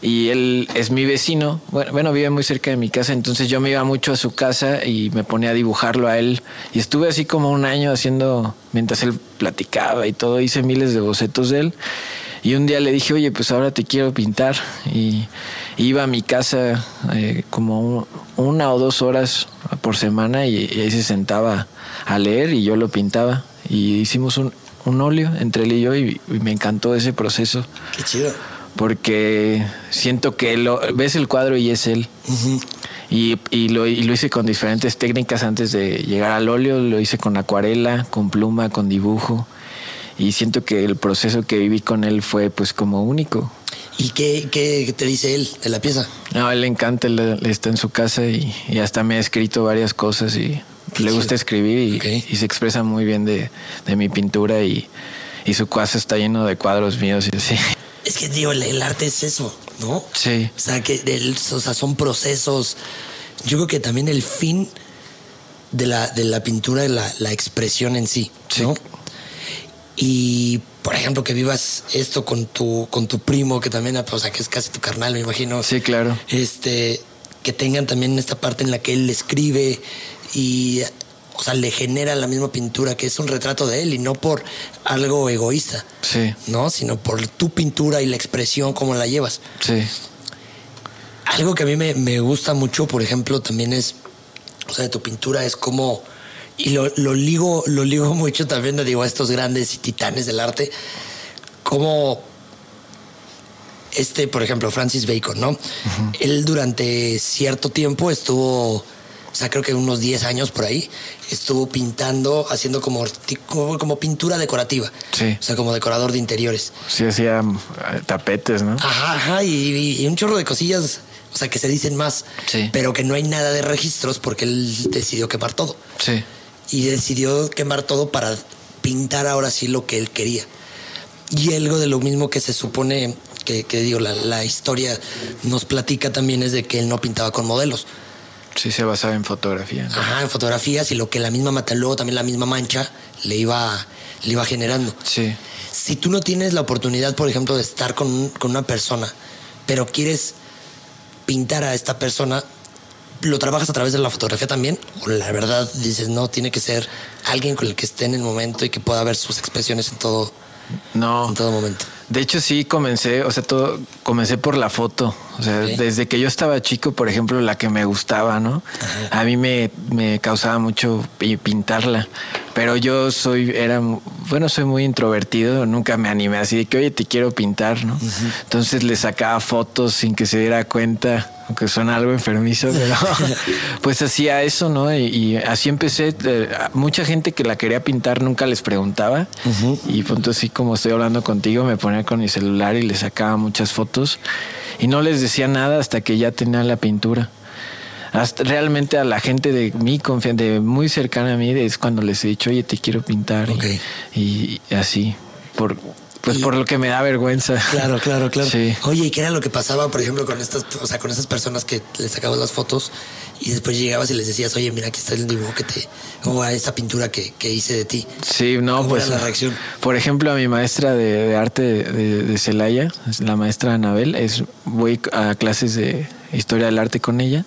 y él es mi vecino, bueno, bueno, vive muy cerca de mi casa, entonces yo me iba mucho a su casa y me ponía a dibujarlo a él, y estuve así como un año haciendo, mientras él platicaba y todo, hice miles de bocetos de él, y un día le dije, oye, pues ahora te quiero pintar. Y iba a mi casa eh, como una o dos horas por semana y, ahí se sentaba a leer y yo lo pintaba. Y hicimos un, un óleo entre él y yo y, me encantó ese proceso. Qué chido. Porque siento que lo, ves el cuadro y es él. y, y, lo, y lo hice con diferentes técnicas antes de llegar al óleo. Lo hice con acuarela, con pluma, con dibujo y siento que el proceso que viví con él fue pues como único. ¿Y qué, qué, te dice él de la pieza? No, a él le encanta, él, está en su casa y, hasta me ha escrito varias cosas y le gusta escribir y, se expresa muy bien de, mi pintura y, su casa está lleno de cuadros míos y así. Es que digo, el, arte es eso, ¿no? Sí. O sea, que o sea, son procesos. Yo creo que también el fin de la, de la pintura es la, la expresión en sí, ¿no? Y por ejemplo, que vivas esto con tu, con tu primo, que también, o sea, que es casi tu carnal, me imagino. Sí, claro. Este, que tengan también esta parte en la que él escribe y, o sea, le genera la misma pintura, que es un retrato de él y no por algo egoísta. Sí. ¿No? Sino por tu pintura y la expresión, cómo la llevas. Sí. Algo que a mí me, me gusta mucho, por ejemplo, también es, o sea, de tu pintura es como y lo, lo, ligo, lo ligo <laughs> mucho también, digo, a estos grandes y titanes del arte, como este, por ejemplo, Francis Bacon, ¿no? Él durante cierto tiempo estuvo, o sea, creo que unos 10 años por ahí, estuvo pintando, haciendo como, como, pintura decorativa. Sí. O sea, como decorador de interiores. Sí, hacía eh, tapetes, ¿no? Ajá, ajá, y, un chorro de cosillas, o sea, que se dicen más, sí. pero que no hay nada de registros porque él decidió quemar todo. Sí y decidió quemar todo para pintar ahora sí lo que él quería. Y algo de lo mismo que se supone que, digo, la, historia nos platica también es de que él no pintaba con modelos. Sí, se basaba en fotografía. Ajá, en fotografías y lo que la misma mata, luego también la misma mancha le iba, le iba generando. Sí. Si tú no tienes la oportunidad, por ejemplo, de estar con, con una persona, pero quieres pintar a esta persona, ¿Lo trabajas a través de la fotografía también? ¿O la verdad dices, no, tiene que ser alguien con el que esté en el momento y que pueda ver sus expresiones en todo, no. en todo momento? De hecho, sí comencé, o sea, todo comencé por la foto. O sea, desde que yo estaba chico, por ejemplo, la que me gustaba, ¿no? A mí me, me causaba mucho pintarla. Pero yo soy, era, bueno, soy muy introvertido, nunca me animé así de que, oye, te quiero pintar, ¿no? Entonces le sacaba fotos sin que se diera cuenta aunque suena algo enfermizo, pero <laughs> pues hacía eso, ¿no? Y, así empecé. Eh, mucha gente que la quería pintar nunca les preguntaba. Y punto así como estoy hablando contigo, me ponía con mi celular y le sacaba muchas fotos. Y no les decía nada hasta que ya tenía la pintura. Hasta realmente a la gente de mi confianza, de muy cercana a mí, es cuando les he dicho, oye, te quiero pintar. y así. Por, pues por lo que me da vergüenza. Claro, claro, claro. Oye, ¿y qué era lo que pasaba, por ejemplo, con estas, o sea, con esas personas que les sacabas las fotos y después llegabas y les decías, oye, mira, aquí está el dibujo que te, o a esta pintura que, que, hice de ti? Sí, no, pues. la reacción? Por ejemplo, a mi maestra de, arte de, Celaya, la maestra Anabel, es, voy a clases de historia del arte con ella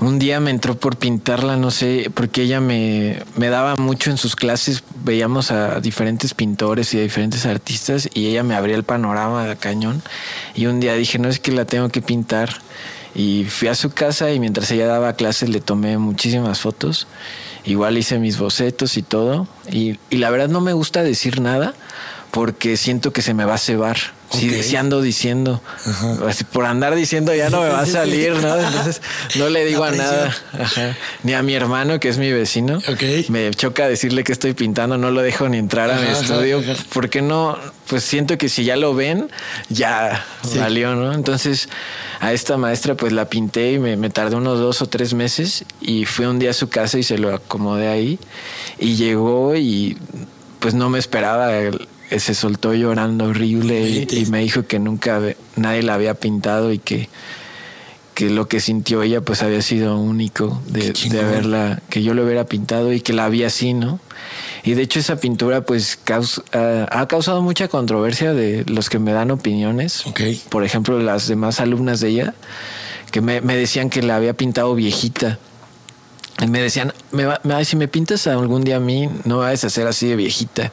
un día me entró por pintarla, no sé, porque ella me, me, daba mucho en sus clases, veíamos a diferentes pintores y a diferentes artistas y ella me abría el panorama de cañón y un día dije, no es que la tengo que pintar y fui a su casa y mientras ella daba clases le tomé muchísimas fotos, igual hice mis bocetos y todo. Y, la verdad no me gusta decir nada porque siento que se me va a cebar. Si ando diciendo, por andar diciendo ya no me va a salir, ¿no? <laughs> Entonces no le digo a nada, ni a mi hermano que es mi vecino. Me choca decirle que estoy pintando, no lo dejo ni entrar a mi estudio, porque no, pues siento que si ya lo ven, ya salió, ¿no? Entonces a esta maestra pues la pinté y me, me tardé unos dos o tres meses y fui un día a su casa y se lo acomodé ahí. Y llegó y pues no me esperaba se soltó llorando horrible y, me dijo que nunca nadie la había pintado y que, que lo que sintió ella pues había sido único de, de haberla, que yo lo hubiera pintado y que la había así, ¿no? Y de hecho esa pintura pues ha causado mucha controversia de los que me dan opiniones. Por ejemplo, las demás alumnas de ella, que me, decían que la había pintado viejita. Y me decían, me, si me pintas algún día a mí, no vas a hacer así de viejita.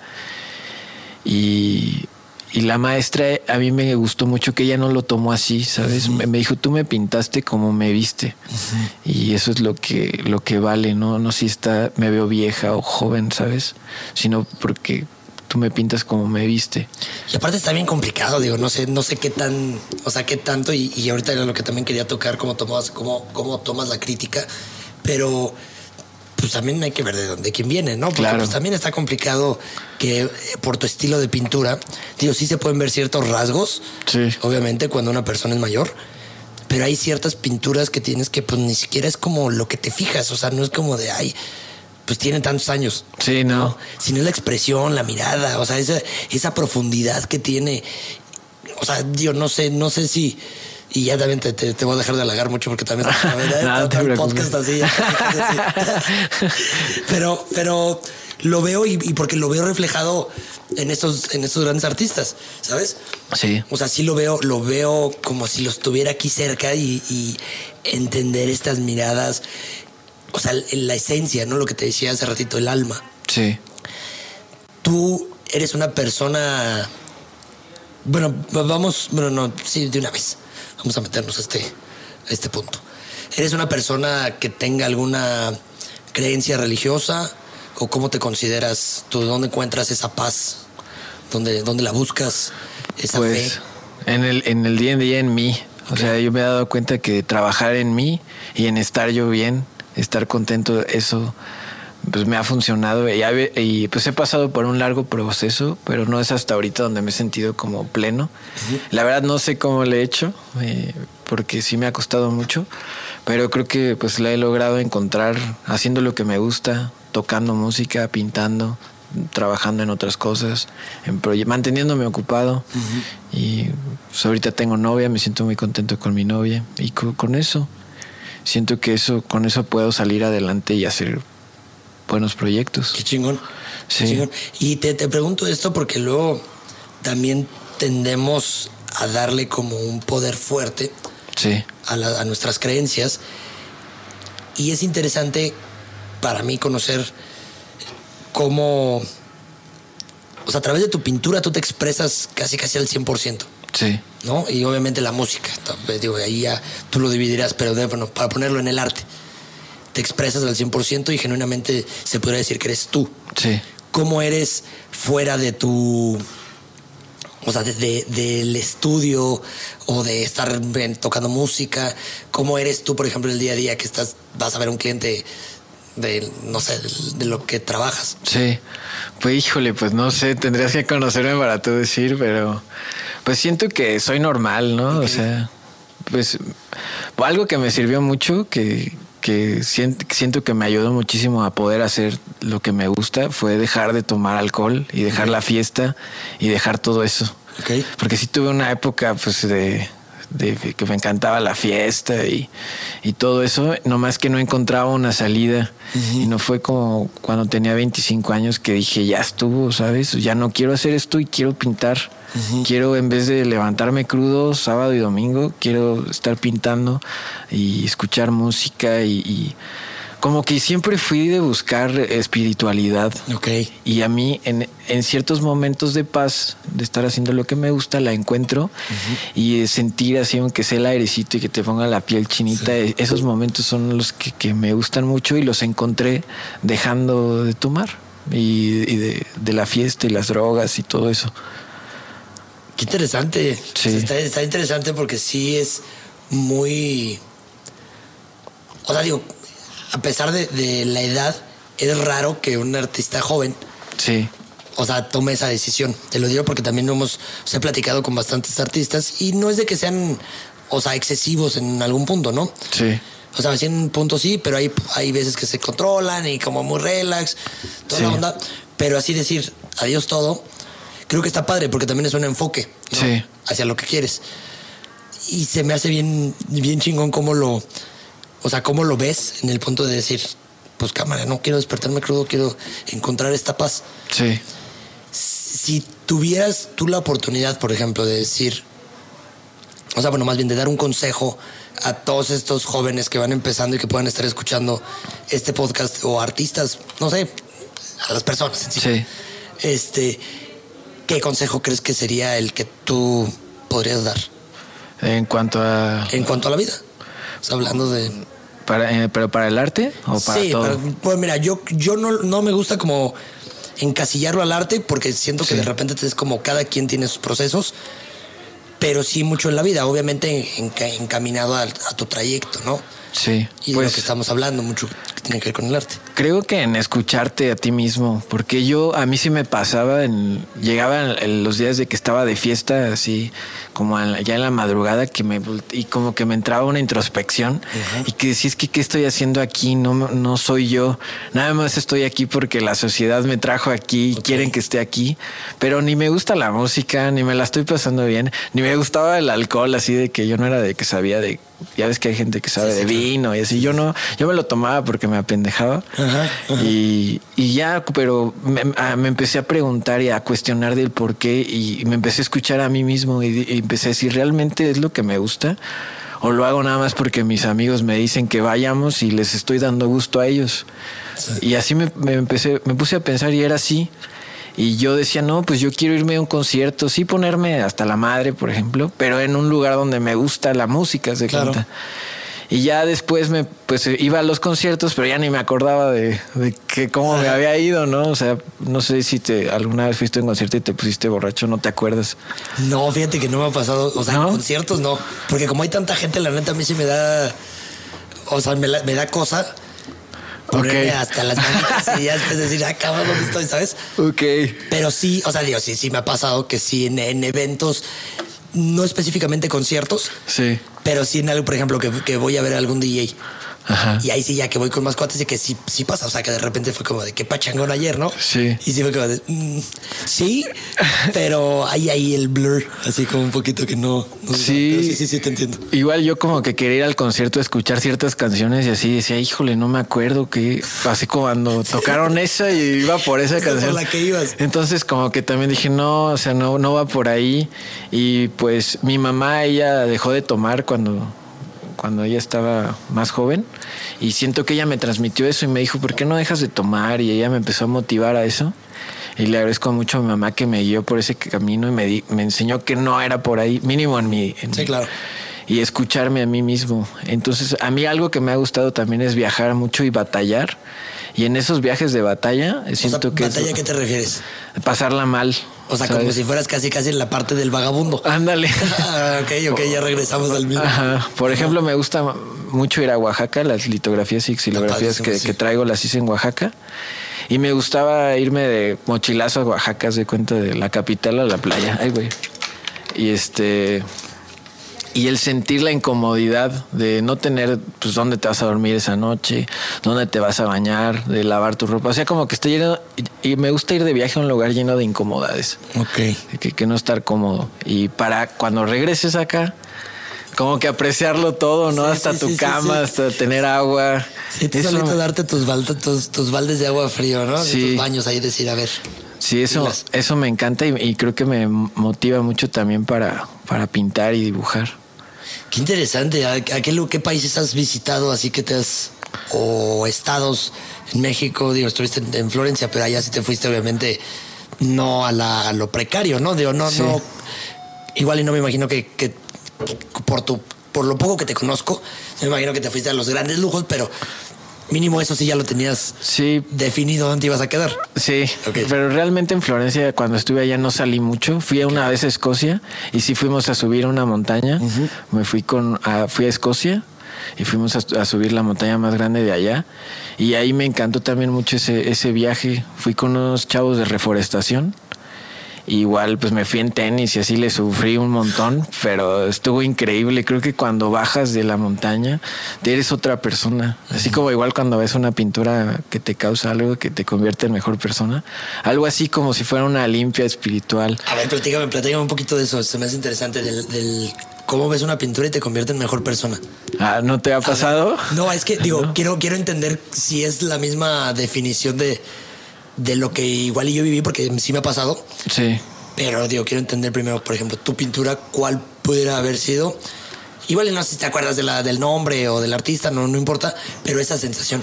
Y, la maestra, a mí me gustó mucho que ella no lo tomó así, ¿sabes? me, dijo, tú me pintaste como me viste. Y eso es lo que, lo que vale, ¿no? No si está, me veo vieja o joven, ¿sabes? Sino porque tú me pintas como me viste. Y aparte está bien complicado, digo, no sé, no sé qué tan, o sea, qué tanto, y, y ahorita era lo que también quería tocar, cómo tomas, cómo, cómo tomas la crítica, pero pues también hay que ver de dónde quién viene, ¿no? Porque pues, también está complicado que eh, por tu estilo de pintura, digo, sí se pueden ver ciertos rasgos, sí. obviamente cuando una persona es mayor, pero hay ciertas pinturas que tienes que pues ni siquiera es como lo que te fijas, o sea, no es como de, ay, pues tiene tantos años. Sí, no. Sino la expresión, la mirada, o sea, esa, esa profundidad que tiene. O sea, yo no sé, no sé si y ya también te, te, voy a dejar de halagar mucho porque también <laughs> no, podcast así. <laughs> pero, pero lo veo y, porque lo veo reflejado en estos, en estos grandes artistas, ¿sabes? Sí. O sea, sí lo veo, lo veo como si los tuviera aquí cerca y, y entender estas miradas. O sea, la esencia, ¿no? Lo que te decía hace ratito, el alma. Sí. Tú eres una persona. Bueno, vamos, bueno, no, sí, de una vez. Vamos a meternos a este, este punto. ¿Eres una persona que tenga alguna creencia religiosa o cómo te consideras tú? ¿Dónde encuentras esa paz? ¿Dónde, dónde la buscas? Esa pues, En el, en el día en día en mí. O sea, yo me he dado cuenta que trabajar en mí y en estar yo bien, estar contento, eso pues me ha funcionado y, pues he pasado por un largo proceso, pero no es hasta ahorita donde me he sentido como pleno. La verdad no sé cómo le he hecho, eh, porque sí me ha costado mucho, pero creo que pues la he logrado encontrar haciendo lo que me gusta, tocando música, pintando, trabajando en otras cosas, en manteniéndome ocupado. Y pues, ahorita tengo novia, me siento muy contento con mi novia y con eso. Siento que eso con eso puedo salir adelante y hacer buenos proyectos. Qué chingón. Sí. Y te, pregunto esto porque luego también tendemos a darle como un poder fuerte sí. a, a nuestras creencias. Y es interesante para mí conocer cómo, o sea, a través de tu pintura tú te expresas casi casi al 100%. Sí. ¿No? Y obviamente la música, digo, ahí ya tú lo dividirás, pero bueno, para ponerlo en el arte te expresas al 100% y genuinamente se podría decir que eres tú. Sí. ¿Cómo eres fuera de tu... O sea, del estudio o de estar tocando música, ¿cómo eres tú, por ejemplo, el día a día que estás, vas a ver un cliente de, no sé, de, lo que trabajas? Sí, pues híjole, pues no sé, tendrías que conocerme para tú decir, pero pues siento que soy normal, ¿no? O sea, pues algo que me sirvió mucho, que, que siento que me ayudó muchísimo a poder hacer lo que me gusta fue dejar de tomar alcohol y dejar la fiesta y dejar todo eso. Porque sí tuve una época pues de, que me encantaba la fiesta y, todo eso, nomás que no encontraba una salida. Y no fue como cuando tenía 25 años que dije, ya estuvo, ¿sabes? Ya no quiero hacer esto y quiero pintar. Quiero, en vez de levantarme crudo sábado y domingo, quiero estar pintando y escuchar música y, como que siempre fui de buscar espiritualidad. Ok. Y a mí, en, ciertos momentos de paz, de estar haciendo lo que me gusta, la encuentro y sentir así, aunque sea el airecito y que te ponga la piel chinita, esos momentos son los que, me gustan mucho y los encontré dejando de tomar y, de, de la fiesta y las drogas y todo eso. Qué interesante. Está, interesante porque sí es muy. O sea, digo, a pesar de, la edad, es raro que un artista joven. Sí. O sea, tome esa decisión. Te lo digo porque también hemos, se he platicado con bastantes artistas y no es de que sean, o sea, excesivos en algún punto, ¿no? Sí. O sea, en un punto sí, pero hay, hay veces que se controlan y como muy relax, toda la onda. Pero así decir adiós todo, creo que está padre porque también es un enfoque hacia lo que quieres. Y se me hace bien, bien chingón cómo lo, o sea, cómo lo ves en el punto de decir, pues cámara, no quiero despertarme crudo, quiero encontrar esta paz. Sí. Si tuvieras tú la oportunidad, por ejemplo, de decir, o sea, bueno, más bien de dar un consejo a todos estos jóvenes que van empezando y que puedan estar escuchando este podcast o artistas, no sé, a las personas. Sí. Este, ¿qué consejo crees que sería el que tú podrías dar? En cuanto a... En cuanto a la vida. hablando de... Para, eh, ¿Pero para el arte o para sí, todo? pues mira, yo, yo no, no me gusta como encasillarlo al arte porque siento que de repente es como cada quien tiene sus procesos, pero sí mucho en la vida, obviamente encaminado a, tu trayecto, ¿no? Sí. Y de lo pues que estamos hablando, mucho tiene que ver con el arte. Creo que en escucharte a ti mismo, porque yo a mí sí me pasaba, en, llegaba en los días de que estaba de fiesta, así como ya en la madrugada, que me y como que me entraba una introspección y que decís que qué estoy haciendo aquí, no, no soy yo, nada más estoy aquí porque la sociedad me trajo aquí y quieren que esté aquí, pero ni me gusta la música, ni me la estoy pasando bien, ni me gustaba el alcohol, así de que yo no era de que sabía de ya ves que hay gente que sabe de vino y así. Yo no, yo me lo tomaba porque me apendejaba. Y, ya, pero ah, me, empecé a preguntar y a cuestionar del por qué y me empecé a escuchar a mí mismo y, y empecé a decir, ¿realmente es lo que me gusta? o lo hago nada más porque mis amigos me dicen que vayamos y les estoy dando gusto a ellos. Y así me, me, empecé, me puse a pensar y era así. Y yo decía, no, pues yo quiero irme a un concierto, sí ponerme hasta la madre, por ejemplo, pero en un lugar donde me gusta la música, se claro. Y ya después me pues iba a los conciertos, pero ya ni me acordaba de, que cómo me había ido, ¿no? O sea, no sé si te alguna vez fuiste a un concierto y te pusiste borracho, no te acuerdas. No, fíjate que no me ha pasado, o sea, en conciertos no, porque como hay tanta gente, la neta a mí sí me da o sea, me, me da cosa ponerme hasta las manitas y ya después decir, ah, cabrón, ¿dónde estoy? ¿Sabes? Ok. Pero sí, o sea, digo, sí, sí me ha pasado que sí en, eventos, no específicamente conciertos, sí. pero sí en algo, por ejemplo, que, que voy a ver a algún DJ y ahí sí, ya que voy con más cuates y que sí, sí pasa. O sea, que de repente fue como de que pachangón ayer, ¿no? Sí. Y sí fue como de, mm, sí, pero hay ahí el blur, así como un poquito que no. sí. sí, sí, sí, te entiendo. Igual yo como que quería ir al concierto a escuchar ciertas canciones y así decía, híjole, no me acuerdo que así como cuando <laughs> tocaron esa y iba por esa canción. Por la que ibas. Entonces como que también dije, no, o sea, no, no va por ahí. Y pues mi mamá, ella dejó de tomar cuando cuando ella estaba más joven y siento que ella me transmitió eso y me dijo, ¿por qué no dejas de tomar? Y ella me empezó a motivar a eso. Y le agradezco mucho a mi mamá que me guió por ese camino y me, me enseñó que no era por ahí, mínimo en mi... sí, claro. Y escucharme a mí mismo. Entonces, a mí algo que me ha gustado también es viajar mucho y batallar. Y en esos viajes de batalla, siento que... ¿Batalla a qué te refieres? Pasarla mal. O sea, como si fueras casi casi en la parte del vagabundo. Ándale. <laughs> Ah, ok, ok, ya <laughs> regresamos al mismo. Ajá. Por ejemplo, me gusta mucho ir a Oaxaca, las litografías y xilografías que, que, traigo las hice en Oaxaca. Y me gustaba irme de mochilazo a Oaxaca, de cuenta de la capital a la playa. Ay, güey. Y este y el sentir la incomodidad de no tener pues dónde te vas a dormir esa noche, dónde te vas a bañar, de lavar tu ropa. O sea, como que estoy lleno y me gusta ir de viaje a un lugar lleno de incomodades. Ok. Que, que no estar cómodo. Y para cuando regreses acá, como que apreciarlo todo, ¿no? hasta tu cama, hasta tener agua. Sí, tú solito darte tus, baldes, tus, baldes de agua frío, ¿no? Sí. tus baños ahí, decir, a ver. Sí, eso, eso me encanta y, y, creo que me motiva mucho también para, para pintar y dibujar. Qué interesante. ¿A, qué, países has visitado así que te has o estados en México? Digo, estuviste en, Florencia, pero allá sí te fuiste obviamente no a, la, lo precario, ¿no? Digo, no, no. Igual y no me imagino que, por tu por lo poco que te conozco, me imagino que te fuiste a los grandes lujos, pero Mínimo eso sí ya lo tenías sí. definido dónde ibas a quedar. Sí, pero realmente en Florencia cuando estuve allá no salí mucho. Fui una vez a Escocia y sí fuimos a subir una montaña. Me fui con a, fui a Escocia y fuimos a, subir la montaña más grande de allá. Y ahí me encantó también mucho ese, ese viaje. Fui con unos chavos de reforestación Igual pues me fui en tenis y así le sufrí un montón, pero estuvo increíble. Creo que cuando bajas de la montaña, eres otra persona. Así como igual cuando ves una pintura que te causa algo que te convierte en mejor persona. Algo así como si fuera una limpia espiritual. A ver, platícame, platícame un poquito de eso. Se me hace interesante del, cómo ves una pintura y te convierte en mejor persona. Ah, ¿no te ha pasado? no, es que digo, quiero, quiero entender si es la misma definición de de lo que igual yo viví, porque sí me ha pasado. Sí. Pero digo, quiero entender primero, por ejemplo, tu pintura, cuál pudiera haber sido. Igual no sé si te acuerdas de la, del nombre o del artista, no, no importa, pero esa sensación.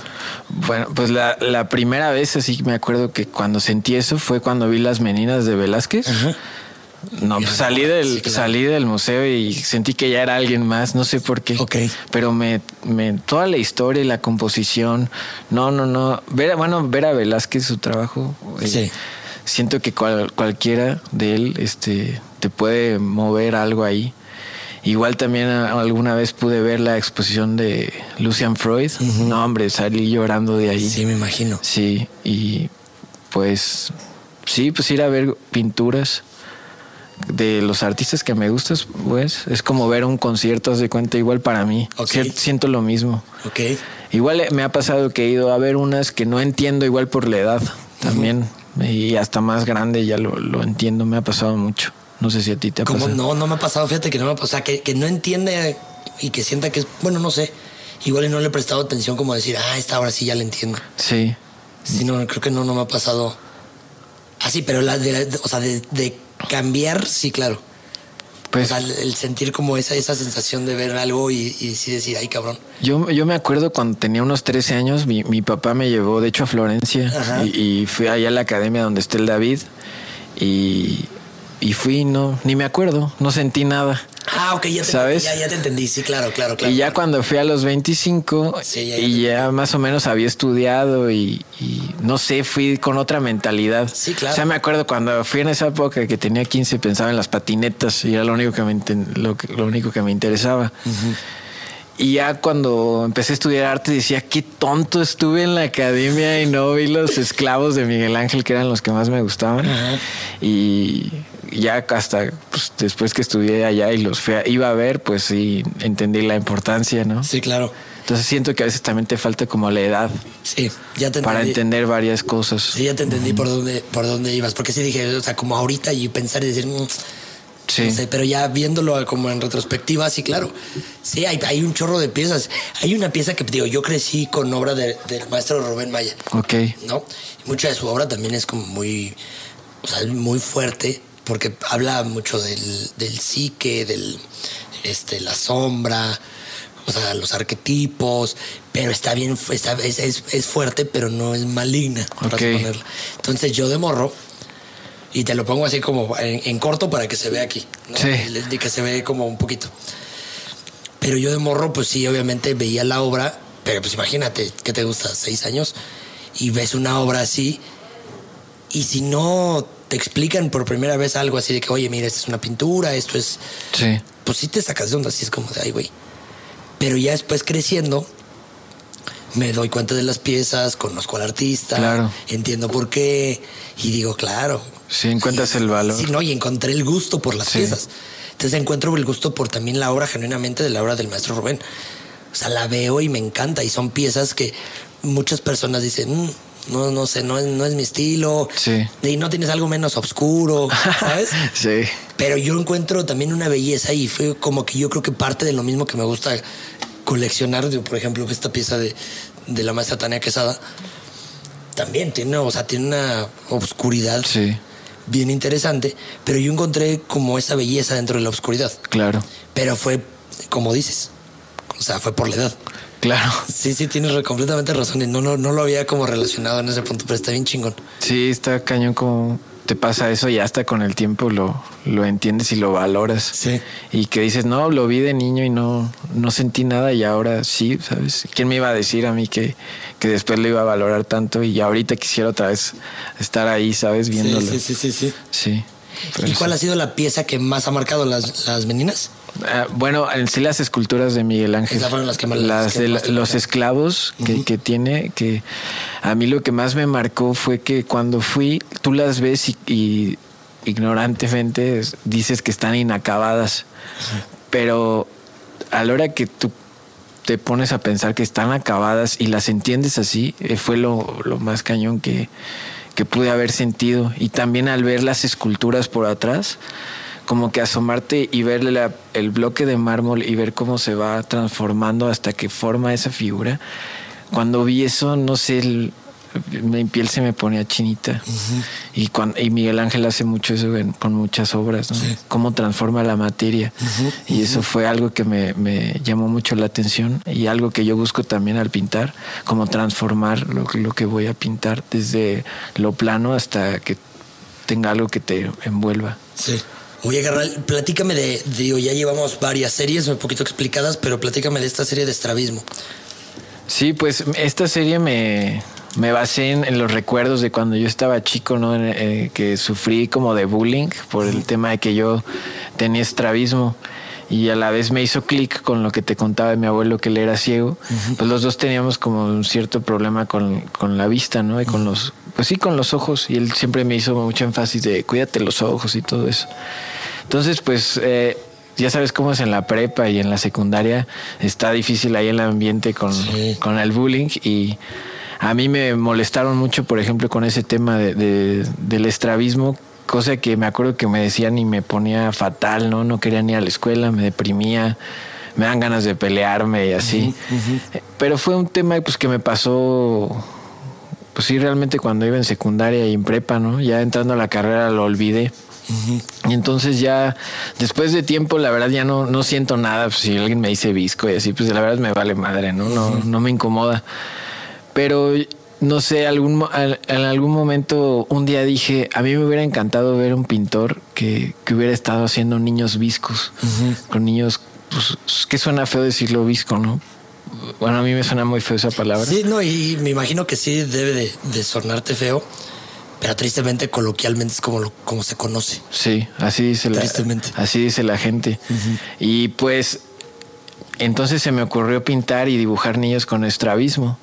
Bueno, pues la, la primera vez así me acuerdo que cuando sentí eso fue cuando vi las meninas de Velázquez. Ajá. No, pues <laughs> salí del, salí del museo y sentí que ya era alguien más, no sé por qué. Pero me, me, toda la historia y la composición, no, no, no. Ver, bueno, ver a Velázquez su trabajo. Eh, sí. siento que cualquiera de él, este, te puede mover algo ahí. Igual también alguna vez pude ver la exposición de Lucian Freud. No, hombre, salí llorando de ahí. Sí, me imagino. Sí, y pues sí, pues ir a ver pinturas de los artistas que me gustas, pues es como ver un concierto, de cuenta, igual para mí. Siento lo mismo. Igual me ha pasado que he ido a ver unas que no entiendo igual por la edad también. Y hasta más grande ya lo, lo, entiendo, me ha pasado mucho. No sé si a ti te ha pasado. No, no me ha pasado, fíjate que no me ha pasado. O sea, que, que no entiende y que sienta que es, bueno, no sé. Igual no le he prestado atención como decir, ah, esta ahora sí ya la entiendo. Sí. Sí, no, creo que no, no me ha pasado así, pero la de, o sea, de, de cambiar, sí, claro. Pues, el sentir como esa, esa sensación de ver algo y, y sí decir, ay, cabrón. Yo, yo me acuerdo cuando tenía unos 13 años, mi, mi papá me llevó, de hecho, a Florencia y, y, fui allá a la academia donde está el David y, y fui, no, ni me acuerdo, no sentí nada. Ah, ok, ya te, ¿sabes? Ya, ya, te entendí, sí, claro, claro, claro. Y ya cuando fui a los 25 y ya más o menos había estudiado y, no sé, fui con otra mentalidad. Sí, claro. O sea, me acuerdo cuando fui en esa época que tenía 15 pensaba en las patinetas y era lo único que me, lo, lo único que me interesaba. Y ya cuando empecé a estudiar arte decía, qué tonto estuve en la academia y no vi los esclavos de Miguel Ángel, que eran los que más me gustaban. Y ya hasta pues, después que estudié allá y los fui iba a ver, pues sí, entendí la importancia, ¿no? Sí, claro. Entonces siento que a veces también te falta como la edad. Sí, ya te Para entender varias cosas. Sí, ya te entendí por dónde por dónde ibas, porque sí dije, o sea, como ahorita y pensar y decir, mm, sí. pero ya viéndolo como en retrospectiva, sí, claro. Sí, hay, hay un chorro de piezas. Hay una pieza que digo, yo crecí con obra del maestro Rubén Maya. Ok. ¿No? mucha de su obra también es como muy, o sea, muy fuerte porque habla mucho del, del psique, del, este, la sombra, o sea, los arquetipos, pero está bien, está, es, es, fuerte, pero no es maligna, Entonces yo de morro, y te lo pongo así como en, corto para que se vea aquí, ¿no? sí. que se ve como un poquito. Pero yo de morro, pues sí, obviamente veía la obra, pero pues imagínate, ¿qué te gusta? Seis años, y ves una obra así, y si no te explican por primera vez algo así de que, oye, mira, esta es una pintura, esto es. Sí. Pues sí te sacas de onda, así es como de, ay, güey. Pero ya después creciendo, me doy cuenta de las piezas, conozco al artista, claro. entiendo por qué, y digo, claro. Sí, encuentras el valor. Sí, no, y encontré el gusto por las piezas. Entonces encuentro el gusto por también la obra, genuinamente, de la obra del maestro Rubén. O sea, la veo y me encanta, y son piezas que muchas personas dicen, mm, no, no sé, no es, no es mi estilo. Sí. Y no tienes algo menos oscuro, ¿sabes? <laughs> sí. Pero yo encuentro también una belleza y fue como que yo creo que parte de lo mismo que me gusta coleccionar, por ejemplo, esta pieza de, de la maestra Tania Quesada, también tiene, o sea, tiene una oscuridad sí. bien interesante, pero yo encontré como esa belleza dentro de la oscuridad. Claro. Pero fue, como dices, o sea, fue por la edad. Claro. <laughs> Sí, sí, tienes completamente razón. Y no, no, no lo había como relacionado en ese punto, pero está bien chingón. Sí, está cañón como te pasa eso y hasta con el tiempo lo, lo entiendes y lo valoras. Sí. Y que dices, no, lo vi de niño y no, no sentí nada y ahora sí, ¿sabes? ¿Quién me iba a decir a mí que, que después lo iba a valorar tanto y ahorita quisiera otra vez estar ahí, ¿sabes? Viéndolo. Sí, sí, sí, sí. Sí. ¿Y cuál ha sido la pieza que más ha marcado las, las meninas? Ah, bueno, en sí las esculturas de Miguel Ángel. las que las, de los esclavos que, tiene, que a mí lo que más me marcó fue que cuando fui, tú las ves y, ignorantemente dices que están inacabadas, pero a la hora que tú te pones a pensar que están acabadas y las entiendes así, eh, fue lo, lo más cañón que, que pude haber sentido. Y también al ver las esculturas por atrás, como que asomarte y ver el bloque de mármol y ver cómo se va transformando hasta que forma esa figura. Cuando vi eso, no sé, mi piel se me ponía chinita. y, cuando, y Miguel Ángel hace mucho eso con muchas obras, ¿no? Cómo transforma la materia. y eso fue algo que me, me, llamó mucho la atención y algo que yo busco también al pintar, como transformar lo, lo que voy a pintar desde lo plano hasta que tenga algo que te envuelva. Sí. Oye, Garral, platícame de, digo, ya llevamos varias series un poquito explicadas, pero platícame de esta serie de estrabismo. Sí, pues esta serie me, me basé en, los recuerdos de cuando yo estaba chico, ¿no? Eh, que sufrí como de bullying por el tema de que yo tenía estrabismo. y a la vez me hizo clic con lo que te contaba de mi abuelo que él era ciego. Pues los dos teníamos como un cierto problema con, con la vista, ¿no? Y con los, pues sí, con los ojos. Y él siempre me hizo mucho énfasis de cuídate los ojos y todo eso. Entonces, pues eh, ya sabes cómo es en la prepa y en la secundaria. Está difícil ahí el ambiente con, con el bullying y a mí me molestaron mucho, por ejemplo, con ese tema de, de, del estrabismo cosa que me acuerdo que me decían y me ponía fatal, ¿no? No quería ni ir a la escuela, me deprimía, me dan ganas de pelearme y así. Pero fue un tema pues que me pasó, pues sí, realmente cuando iba en secundaria y en prepa, ¿no? Ya entrando a la carrera lo olvidé. Y entonces ya, después de tiempo, la verdad ya no, no siento nada. Pues, si alguien me dice visco y así, pues la verdad me vale madre, ¿no? No, no me incomoda. Pero no sé, algún, en algún momento, un día dije, a mí me hubiera encantado ver un pintor que, que hubiera estado haciendo niños viscos, con niños, pues, que suena feo decirlo visco, ¿no? Bueno, a mí me suena muy feo esa palabra. Sí, no, y me imagino que sí debe de, de sonarte feo, pero tristemente, coloquialmente es como, lo, como se conoce. Sí, así dice la, así dice la gente. Y pues, entonces se me ocurrió pintar y dibujar niños con estrabismo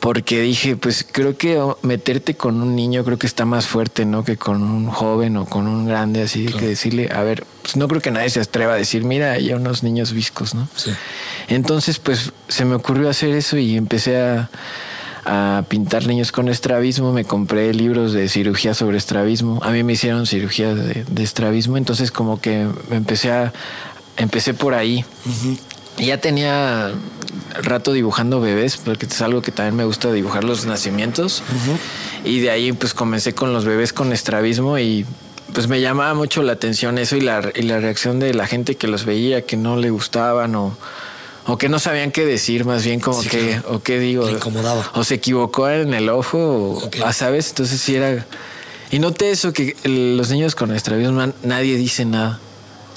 porque dije, pues creo que meterte con un niño creo que está más fuerte, ¿no? Que con un joven o con un grande, así que decirle, a ver, pues no creo que nadie se atreva a decir, mira, hay unos niños viscos, ¿no? Sí. Entonces, pues se me ocurrió hacer eso y empecé a, a pintar niños con estrabismo, me compré libros de cirugía sobre estrabismo, a mí me hicieron cirugía de, estrabismo, entonces como que empecé a, empecé por ahí. Ya tenía rato dibujando bebés, porque es algo que también me gusta dibujar los nacimientos. Y de ahí pues comencé con los bebés con estrabismo y pues me llamaba mucho la atención eso y la, y la reacción de la gente que los veía, que no le gustaban o, o que no sabían qué decir, más bien como que, o qué digo. incomodaba. O se equivocó en el ojo, o, ¿sabes? Entonces sí era... Y noté eso, que los niños con estrabismo nadie dice nada.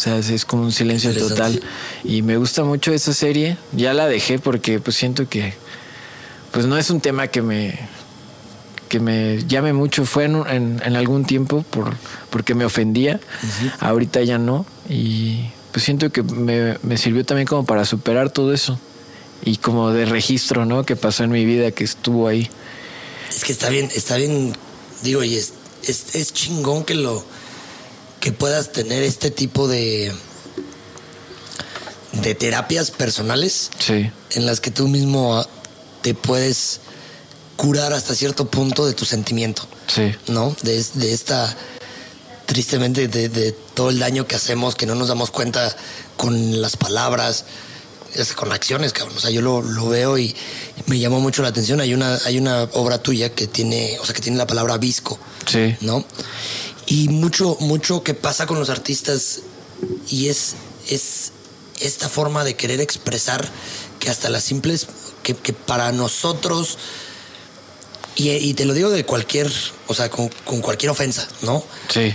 O sea, es como un silencio total. Y me gusta mucho esa serie. Ya la dejé porque pues siento que pues no es un tema que me que me llame mucho. Fue en, en, algún tiempo por, porque me ofendía. Ahorita ya no. Y pues siento que me, me sirvió también como para superar todo eso. Y como de registro, ¿no? Que pasó en mi vida, que estuvo ahí. Es que está bien, está bien, digo, y es, es, es chingón que lo, que puedas tener este tipo de de terapias personales en las que tú mismo te puedes curar hasta cierto punto de tu sentimiento. Sí. ¿No? De, esta, tristemente, de, todo el daño que hacemos, que no nos damos cuenta con las palabras, con acciones, cabrón. O sea, yo lo, lo, veo y me llamó mucho la atención. Hay una, hay una obra tuya que tiene, o sea, que tiene la palabra visco. Sí. ¿No? Y mucho, mucho que pasa con los artistas y es, es esta forma de querer expresar que hasta las simples, que, para nosotros, y, te lo digo de cualquier, o sea, con, cualquier ofensa, ¿no? Sí.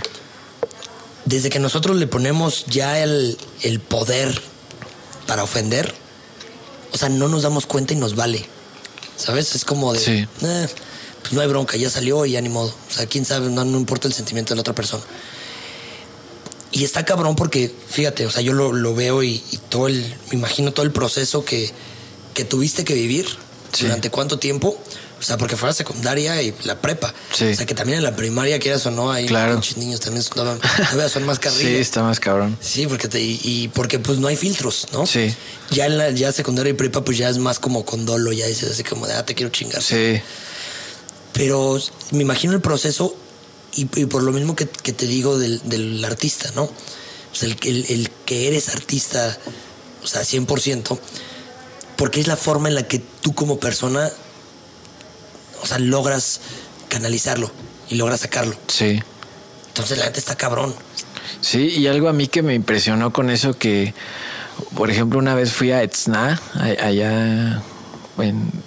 Desde que nosotros le ponemos ya el, el poder para ofender, o sea, no nos damos cuenta y nos vale. ¿Sabes? Es como de... Sí. Eh, pues no hay bronca, ya salió y ya ni modo. O sea, quién sabe, no, importa el sentimiento de la otra persona. Y está cabrón porque, fíjate, o sea, yo lo, veo y, todo el, me imagino todo el proceso que, que tuviste que vivir durante cuánto tiempo. O sea, porque fue la secundaria y la prepa. O sea, que también en la primaria, quieras o no, hay muchos niños también son, son más carrillos. <laughs> sí, está más cabrón. Sí, porque te, y, porque pues no hay filtros, ¿no? Sí. Ya en la ya secundaria y prepa, pues ya es más como con dolo, ya dices así como de, ah, te quiero chingar. Sí. Pero me imagino el proceso y, por lo mismo que, te digo del, artista, ¿no? O sea, el, el, que eres artista, o sea, 100%, porque es la forma en la que tú como persona, o sea, logras canalizarlo y logras sacarlo. Sí. Entonces la gente está cabrón. Sí, y algo a mí que me impresionó con eso que, por ejemplo, una vez fui a Etzna, allá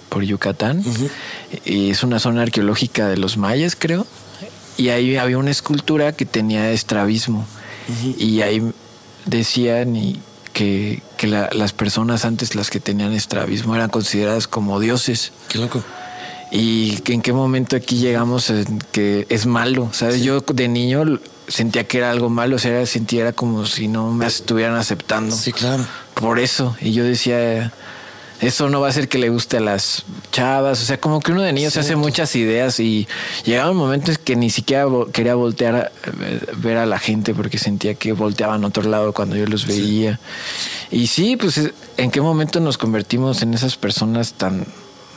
por Yucatán. Y es una zona arqueológica de los mayas, creo. Y ahí había una escultura que tenía estrabismo. Y ahí decían que, las personas antes, las que tenían estrabismo, eran consideradas como dioses. Qué loco. Y que en qué momento aquí llegamos en que es malo. ¿Sabes? Yo de niño sentía que era algo malo, o sea, sentía era como si no me estuvieran aceptando. Sí, claro. Por eso. Y yo decía, eso no va a hacer que le guste a las chavas. O sea, como que uno de niños se hace muchas ideas y llegaban momentos que ni siquiera quería voltear a ver a la gente porque sentía que volteaban a otro lado cuando yo los veía. Y sí, pues en qué momento nos convertimos en esas personas tan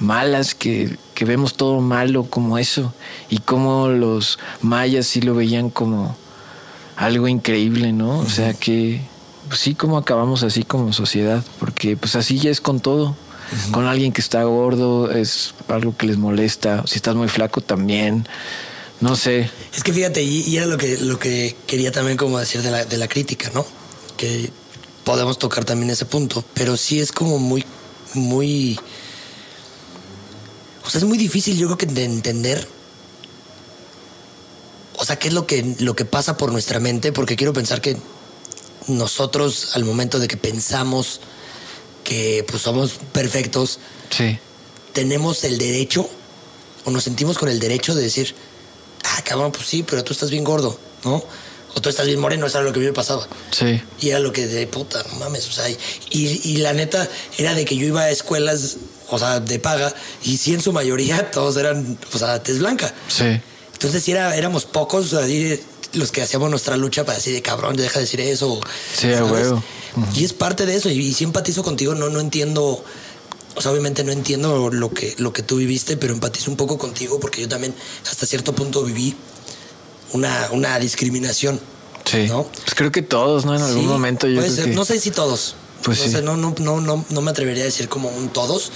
malas que, que vemos todo malo como eso y cómo los mayas sí lo veían como algo increíble, ¿no? O sea que pues sí, como acabamos así como sociedad, porque pues así ya es con todo. Con alguien que está gordo es algo que les molesta, si estás muy flaco también. No sé. Es que fíjate, y, era lo que, lo que quería también como decir de la, de la crítica, ¿no? Que podemos tocar también ese punto, pero sí es como muy, muy... O sea, es muy difícil yo creo que de entender o sea, qué es lo que, lo que pasa por nuestra mente, porque quiero pensar que nosotros al momento de que pensamos que pues somos perfectos, sí. tenemos el derecho o nos sentimos con el derecho de decir, ah, cabrón, pues sí, pero tú estás bien gordo, ¿no? O tú estás bien moreno, eso era lo que a mí me pasaba. Sí. Y era lo que de puta, no mames, o sea, y, y la neta era de que yo iba a escuelas, o sea, de paga, y sí en su mayoría <laughs> todos eran, o sea, tez blanca. Sí. Entonces era, éramos pocos, o sea, los que hacíamos nuestra lucha para decir de cabrón, deja de decir eso. Sí, huevo. Y es parte de eso. Y, y, empatizo contigo, no, no entiendo. O sea, obviamente no entiendo lo que, lo que tú viviste, pero empatizo un poco contigo porque yo también hasta cierto punto viví una, una discriminación. Sí. ¿no? Pues creo que todos, ¿no? En algún momento yo. No sé si todos. Pues no, sí. sé, no, no, no, no, no me atrevería a decir como un todos,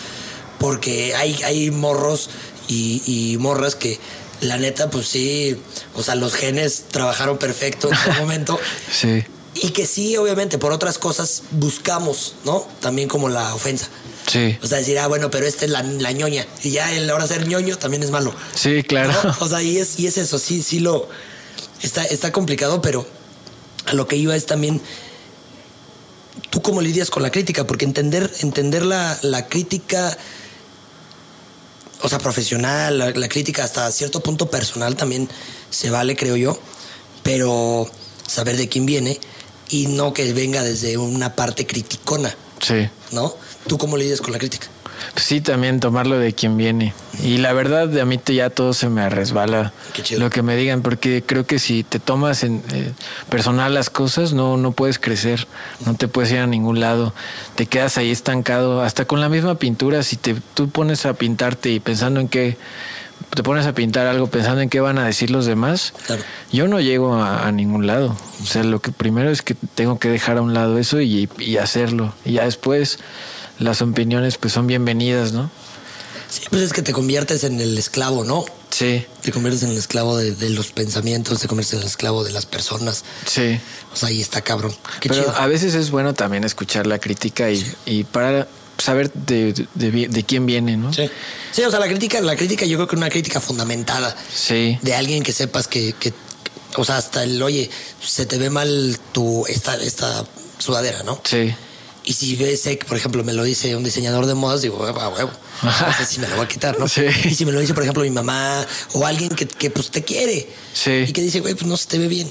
porque hay, hay morros y, y morras que la neta, pues sí, o sea, los genes trabajaron perfecto en ese <laughs> momento. sí. Y que sí, obviamente, por otras cosas buscamos, ¿no? También como la ofensa. Sí. O sea, decir, ah, bueno, pero esta es la, la ñoña. Y ya el ahora ser ñoño también es malo. Sí, claro. ¿no? O sea, y es, y es eso, sí, sí lo. Está, está complicado, pero a lo que iba es también. ¿Tú cómo lidias con la crítica? Porque entender, entender la, la crítica o sea, profesional, la, la, crítica hasta cierto punto personal también se vale, creo yo, pero saber de quién viene y no que venga desde una parte criticona. Sí. ¿No? ¿Tú cómo lidias con la crítica? Sí, también tomarlo de quien viene. Y la verdad, a mí ya todo se me resbala lo que me digan, porque creo que si te tomas en eh, personal las cosas, no, no puedes crecer, no te puedes ir a ningún lado, te quedas ahí estancado, hasta con la misma pintura, si te, tú pones a pintarte y pensando en qué, te pones a pintar algo pensando en qué van a decir los demás, claro. yo no llego a, a, ningún lado. O sea, lo que primero es que tengo que dejar a un lado eso y, y hacerlo, y ya después las opiniones pues son bienvenidas, ¿no? Sí, pues es que te conviertes en el esclavo, ¿no? Sí. Te conviertes en el esclavo de, de los pensamientos, te conviertes en el esclavo de las personas. Sí. O sea, ahí está cabrón. Qué Pero chido. a veces es bueno también escuchar la crítica y, sí. y para saber de, de, de, de, quién viene, ¿no? Sí. Sí, o sea, la crítica, la crítica yo creo que una crítica fundamentada. Sí. De alguien que sepas que, que o sea, hasta el, oye, se te ve mal tu, esta, esta sudadera, ¿no? Sí. Y si ves, por ejemplo, me lo dice un diseñador de modas, digo, a huevo. No sé si me lo voy a quitar, ¿no? Sí. Y si me lo dice, por ejemplo, mi mamá o alguien que, que pues te quiere. Sí. Y que dice, güey, pues no se te ve bien.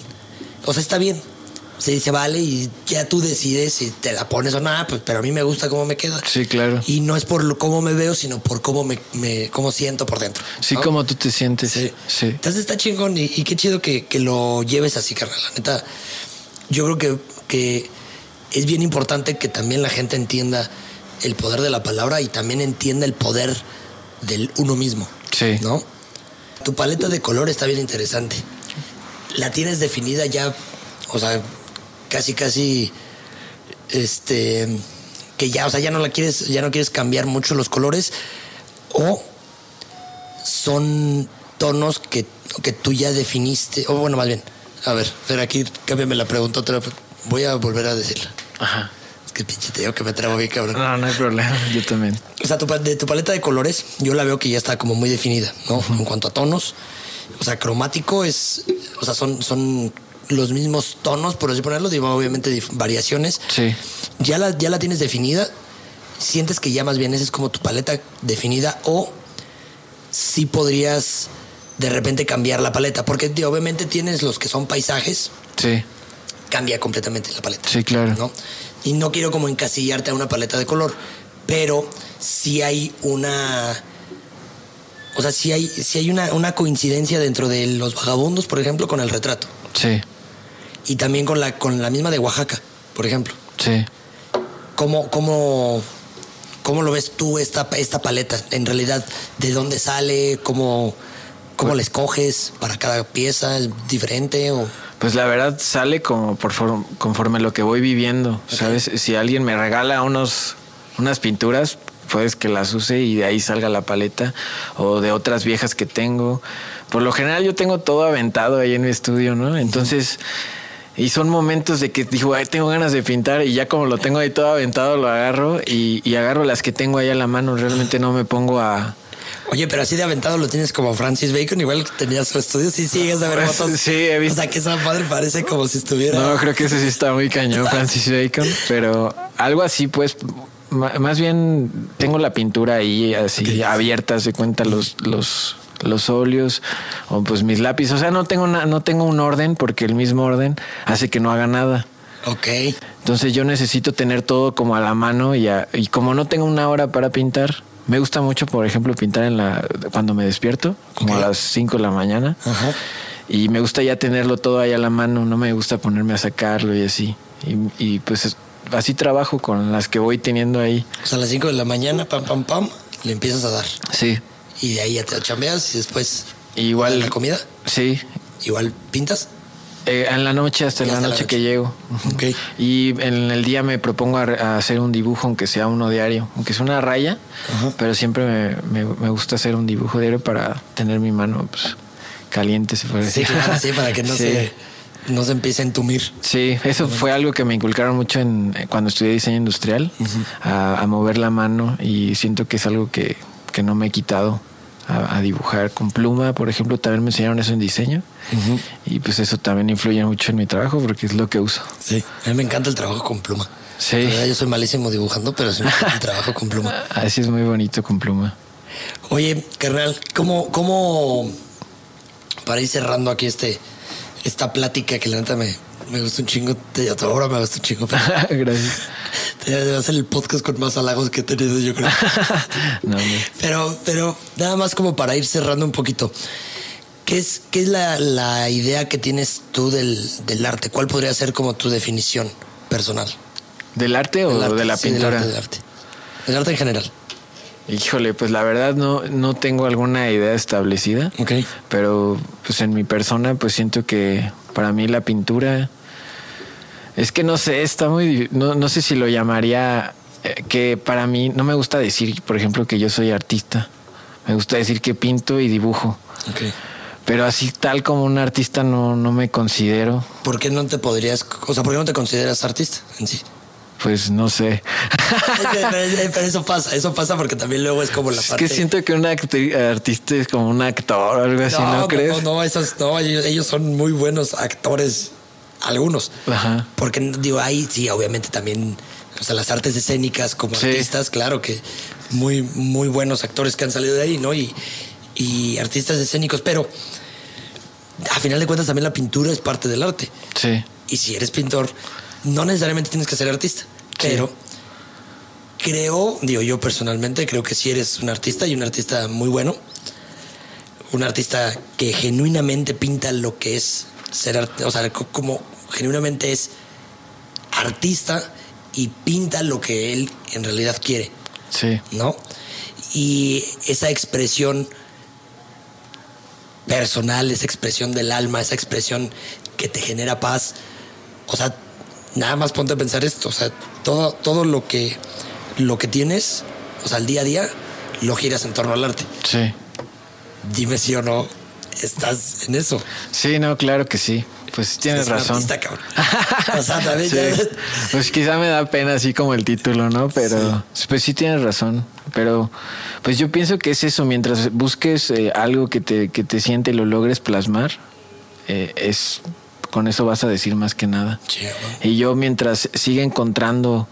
O sea, está bien. Se dice, vale, y ya tú decides si te la pones o nada, pues, pero a mí me gusta cómo me queda. Sí, claro. Y no es por lo, cómo me veo, sino por cómo me, me cómo siento por dentro. Sí, ¿no? cómo tú te sientes. Sí. sí. Entonces está chingón y, y qué chido que, que, lo lleves así, carnal. La neta, yo creo que, que es bien importante que también la gente entienda el poder de la palabra y también entienda el poder del uno mismo. Sí. ¿No? Tu paleta de color está bien interesante. La tienes definida ya, o sea, casi, casi, este, que ya, o sea, ya no la quieres, ya no quieres cambiar mucho los colores o son tonos que, que tú ya definiste, o bueno, más bien, a ver, pero aquí cámbiame la pregunta otra vez. Voy a volver a decirla. Ajá. Es que pinche te digo que me trabo bien, cabrón. No, no hay problema. <laughs> Yo también. O sea, tu, de tu paleta de colores, yo la veo que ya está como muy definida, ¿no? Uh -huh. En cuanto a tonos. O sea, cromático es. O sea, son, son los mismos tonos, por así ponerlo, digo, obviamente variaciones. Sí. Ya la, ya la tienes definida. Sientes que ya más bien esa es como tu paleta definida o si sí podrías de repente cambiar la paleta, porque obviamente tienes los que son paisajes. Sí. Cambia completamente la paleta. Sí, claro. ¿no? Y no quiero como encasillarte a una paleta de color, pero sí hay una... O sea, sí hay, sí hay una, una coincidencia dentro de los vagabundos, por ejemplo, con el retrato. Sí. Y también con la, con la misma de Oaxaca, por ejemplo. Sí. ¿Cómo, cómo, cómo lo ves tú esta, esta paleta? En realidad, ¿de dónde sale? ¿Cómo, cómo la escoges para cada pieza? ¿Es diferente o...? Pues la verdad sale como por form- conforme lo que voy viviendo, ¿sabes? Si alguien me regala unos unas pinturas, pues que las use y de ahí salga la paleta o de otras viejas que tengo. Por lo general yo tengo todo aventado ahí en mi estudio, ¿no? Entonces, y son momentos de que digo, ay, tengo ganas de pintar y ya como lo tengo ahí todo aventado, lo agarro y, y agarro las que tengo ahí a la mano. Realmente no me pongo a... Oye, pero así de aventado lo tienes como Francis Bacon, igual tenía su estudio. Sí, sigues a ver <laughs> fotos. Sí, he visto. O sea, que esa madre parece como si estuviera. No, creo que ese sí está muy cañón, Francis Bacon, pero algo así, pues, más bien tengo la pintura ahí así abierta, se cuenta los, los, los óleos o pues mis lápices. O sea, no tengo, una, no tengo un orden porque el mismo orden hace que no haga nada. Ok. Entonces yo necesito tener todo como a la mano y, a- y como no tengo una hora para pintar, me gusta mucho, por ejemplo, pintar en la cuando me despierto, como a las 5 de la mañana. Ajá. Y me gusta ya tenerlo todo ahí a la mano, no me gusta ponerme a sacarlo y así. Y, y, pues es- así trabajo con las que voy teniendo ahí. O sea, a las 5 de la mañana, pam, pam, pam, le empiezas a dar. Sí. Y de ahí ya te chambeas y después. Igual. ¿La comida? Sí. Igual pintas. Eh, en la noche, hasta en la hasta la noche que llego. Y en el día me propongo a, a hacer un dibujo, aunque sea uno diario, aunque sea una raya, Ajá. pero siempre me, me- me gusta hacer un dibujo diario para tener mi mano pues, caliente, se puede Sí, decir. claro, sí, para que no, <laughs> Sí. se, no se empiece a entumir. Sí, eso fue algo que me inculcaron mucho en, cuando estudié diseño industrial, a, a mover la mano y siento que es algo que, que no me he quitado. A, a dibujar con pluma, por ejemplo, también me enseñaron eso en diseño y pues eso también influye mucho en mi trabajo porque es lo que uso. Sí. A mí me encanta el trabajo con pluma. Sí. Verdad, yo soy malísimo dibujando, pero sí me encanta el trabajo con pluma. <laughs> Así es muy bonito con pluma. Oye, carnal, ¿cómo, cómo para ir cerrando aquí este esta plática que la neta me, me gusta un chingo, te, ahora me gusta un chingo, pero <laughs> Gracias. A ser el podcast con más halagos que he tenido, yo creo. <laughs> No. Pero, pero nada más como para ir cerrando un poquito. ¿Qué es, qué es la, la idea que tienes tú del, del arte? ¿Cuál podría ser como tu definición personal? ¿Del arte o Del arte, de la sí, del pintura? arte, del arte. Del arte en general. Híjole, pues la verdad no, no tengo alguna idea establecida. Ok. Pero pues en mi persona pues siento que para mí la pintura es que no sé, está muy no, no sé si lo llamaría eh, que para mí no me gusta decir, por ejemplo, que yo soy artista. Me gusta decir que pinto y dibujo. Ok. Pero así tal como un artista no, no me considero. ¿Por qué no te podrías, o sea, por qué no te consideras artista en sí? Pues no sé. <laughs> Es que, pero- eso pasa, eso pasa porque también luego es como la es parte. que siento que un artista es como un actor o algo así, ¿no, crees? No, no, esos, no, ellos, ellos son muy buenos actores, algunos. Ajá. Porque digo, ahí sí, obviamente también, o sea, las artes escénicas como Sí. artistas, claro que muy, muy buenos actores que han salido de ahí, ¿no? Y, y artistas escénicos, pero a final de cuentas también la pintura es parte del arte. Sí. Y si eres pintor, no necesariamente tienes que ser artista, pero creo, digo yo personalmente, creo que si eres un artista y un artista muy bueno, un artista que genuinamente pinta lo que es ser o sea, co- como genuinamente es artista y pinta lo que él en realidad quiere, Sí. ¿no? Y esa expresión personal, esa expresión del alma, esa expresión que te genera paz, o sea, nada más ponte a pensar esto, o sea, todo, todo lo que lo que tienes, o sea, el día a día, lo giras en torno al arte. Sí. Dime si o no estás en eso. Sí, no, claro que sí. Pues tienes razón. artista, cabrón. O sea, también <laughs> Sí. ya- Pues quizá me da pena así como el título, ¿no? Pero pues sí tienes razón. Pero pues yo pienso que es eso, mientras busques eh, algo que te, que te siente y lo logres plasmar, eh, es con eso vas a decir más que nada. Y yo mientras siga encontrando,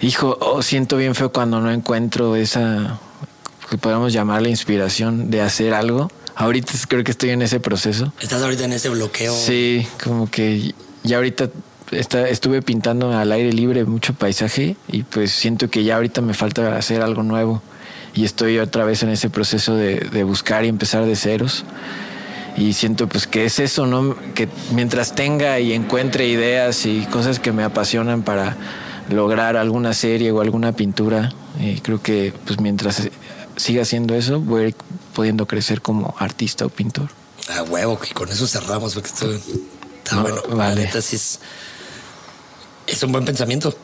hijo, oh, siento bien feo cuando no encuentro esa, que podemos llamar la inspiración de hacer algo, ahorita creo que estoy en ese proceso. ¿Estás ahorita en ese bloqueo? Sí, como que ya ahorita está, estuve pintando al aire libre mucho paisaje y pues siento que ya ahorita me falta hacer algo nuevo y estoy otra vez en ese proceso de, de buscar y empezar de ceros y siento pues que es eso, ¿no? Que mientras tenga y encuentre ideas y cosas que me apasionan para lograr alguna serie o alguna pintura, y creo que pues mientras siga haciendo eso voy a ir pudiendo crecer como artista o pintor. Ah, huevo, que con eso cerramos porque esto está bueno. Vale. es, es un buen pensamiento.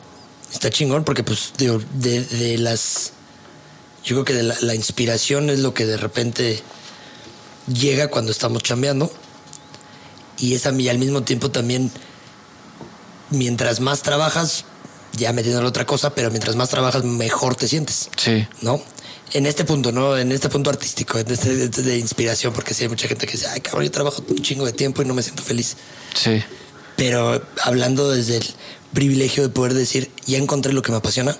Está chingón porque pues digo, de, de las... Yo creo que de la, la inspiración es lo que de repente llega cuando estamos chambeando y es a mí al mismo tiempo también mientras más trabajas ya metiéndole otra cosa pero mientras más trabajas mejor te sientes Sí. no en este punto no en este punto artístico en este de, de inspiración porque sí hay mucha gente que dice ay cabrón yo trabajo un chingo de tiempo y no me siento feliz Sí. pero hablando desde el privilegio de poder decir ya encontré lo que me apasiona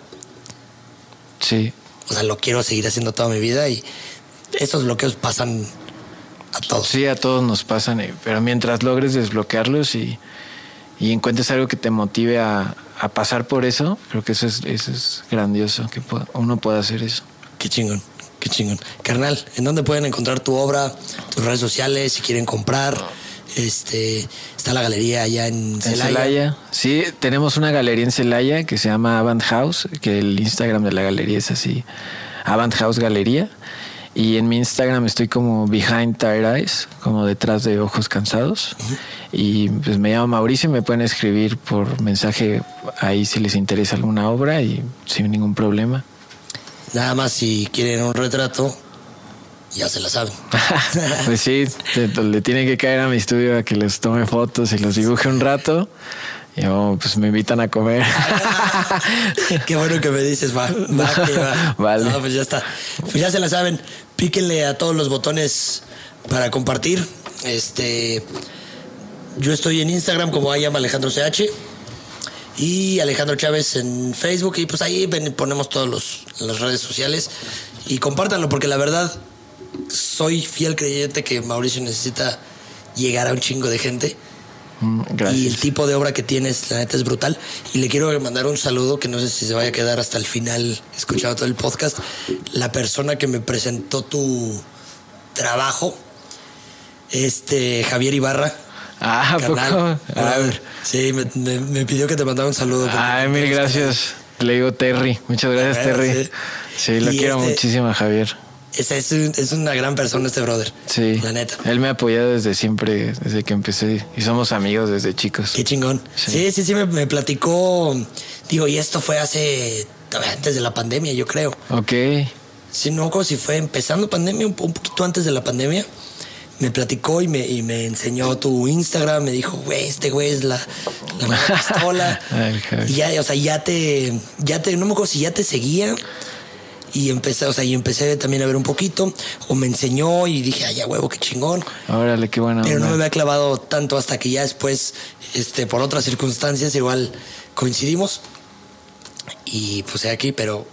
Sí. o sea lo quiero seguir haciendo toda mi vida y estos bloqueos pasan a todos Sí, a todos nos pasan, eh, pero mientras logres desbloquearlos y, y encuentres algo que te motive a, a pasar por eso, creo que eso es, eso es grandioso, que uno pueda hacer eso. Qué chingón, qué chingón. Carnal, ¿en dónde pueden encontrar tu obra, tus redes sociales, si quieren comprar? Este, está la galería allá en En Celaya. Celaya, sí, tenemos una galería en Celaya que se llama Avant House, que el Instagram de la galería es así, Avant House Galería. Y en mi Instagram estoy como Behind Tired Eyes, como detrás de ojos cansados. Y pues me llamo Mauricio, me pueden escribir por mensaje ahí si les interesa alguna obra y sin ningún problema. Nada más si quieren un retrato, ya se la saben. <laughs> pues sí, le tienen que caer a mi estudio a que les tome fotos y los dibuje un rato. Y oh, pues me invitan a comer. <laughs> Qué bueno que me dices, va, va, que va. <laughs> Vale. No, pues ya está. Pues ya se la saben. Píquenle a todos los botones para compartir. Este, yo estoy en Instagram como I am Alejandro CH y Alejandro Chávez en Facebook y pues ahí ven- ponemos todos los las redes sociales y compártanlo porque la verdad soy fiel creyente que Mauricio necesita llegar a un chingo de gente. Mm, Y el tipo de obra que tienes, la neta, es brutal. Y le quiero mandar un saludo que no sé si se vaya a quedar hasta el final escuchando todo el podcast. La persona que me presentó tu trabajo, este Javier Ibarra. Ah, ¿a poco? carnal, Ah. Sí, me, me- me pidió que te mandara un saludo. Ay, mil gracias. Le digo Terry. Muchas gracias, Terry. sí. Sí, lo quiero este- muchísimo a Javier. Es, es, un- es una gran persona este brother. Sí. La neta. Él me ha apoyado desde siempre, desde que empecé. Y somos amigos desde chicos. Qué chingón. Sí. Sí, sí, sí, me, me platicó. Digo, y esto fue hace. antes de la pandemia, yo creo. Ok. Si no, como si fue empezando pandemia, un, un poquito antes de la pandemia, me platicó y me, y me enseñó tu Instagram, me dijo, güey, este güey es la, la pistola. <laughs> Y ya, o sea, ya te, ya te, no me acuerdo si ya te seguía. Y empecé, o sea, y empecé también a ver un poquito, o me enseñó y dije, ay, ya huevo, qué chingón. Órale, qué buena Pero no me había clavado tanto hasta que ya después, este, por otras circunstancias, igual coincidimos. Y pues aquí, pero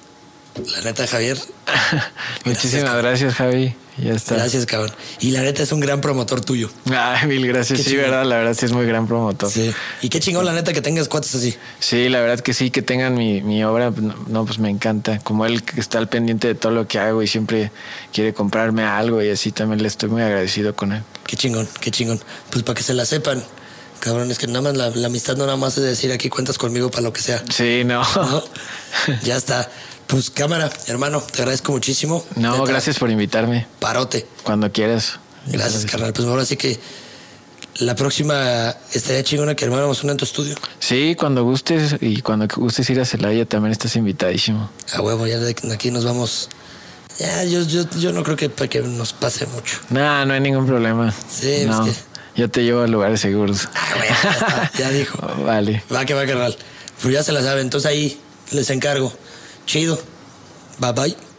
la neta, Javier, <laughs> Muchísimas gracias, Javi. Ya está. gracias, cabrón. Y la neta es un gran promotor tuyo. Ay, mil gracias. Qué Sí, chingón. verdad, la verdad sí es muy gran promotor. Sí. Y qué chingón, la neta, que tengas cuates así. Sí, la verdad que sí, que tengan mi, mi obra, no, no, pues me encanta. Como él que está al pendiente de todo lo que hago y siempre quiere comprarme algo y así también le estoy muy agradecido con él. Qué chingón, qué chingón. Pues para que se la sepan, cabrón, es que nada más la, la amistad no nada más es decir aquí cuentas conmigo para lo que sea. Sí, no. ¿no? <laughs> ya está. Pues cámara, hermano, te agradezco muchísimo. No, Neta, gracias por invitarme. Parote. Cuando quieras. Gracias, carnal. Pues ahora sí que la próxima estaría chingona que armáramos una en tu estudio. Sí, cuando gustes y cuando gustes ir a Celaya también estás invitadísimo. A huevo, ya de aquí nos vamos. Ya, yo, yo, yo no creo que, que nos pase mucho. No, no hay ningún problema. Sí, no, Yo te llevo a lugares seguros. Ah, güey, ya, está, ya dijo. <laughs> Vale. Va que va, carnal. Pues ya se la saben. Entonces ahí les encargo. Chido. Bye bye.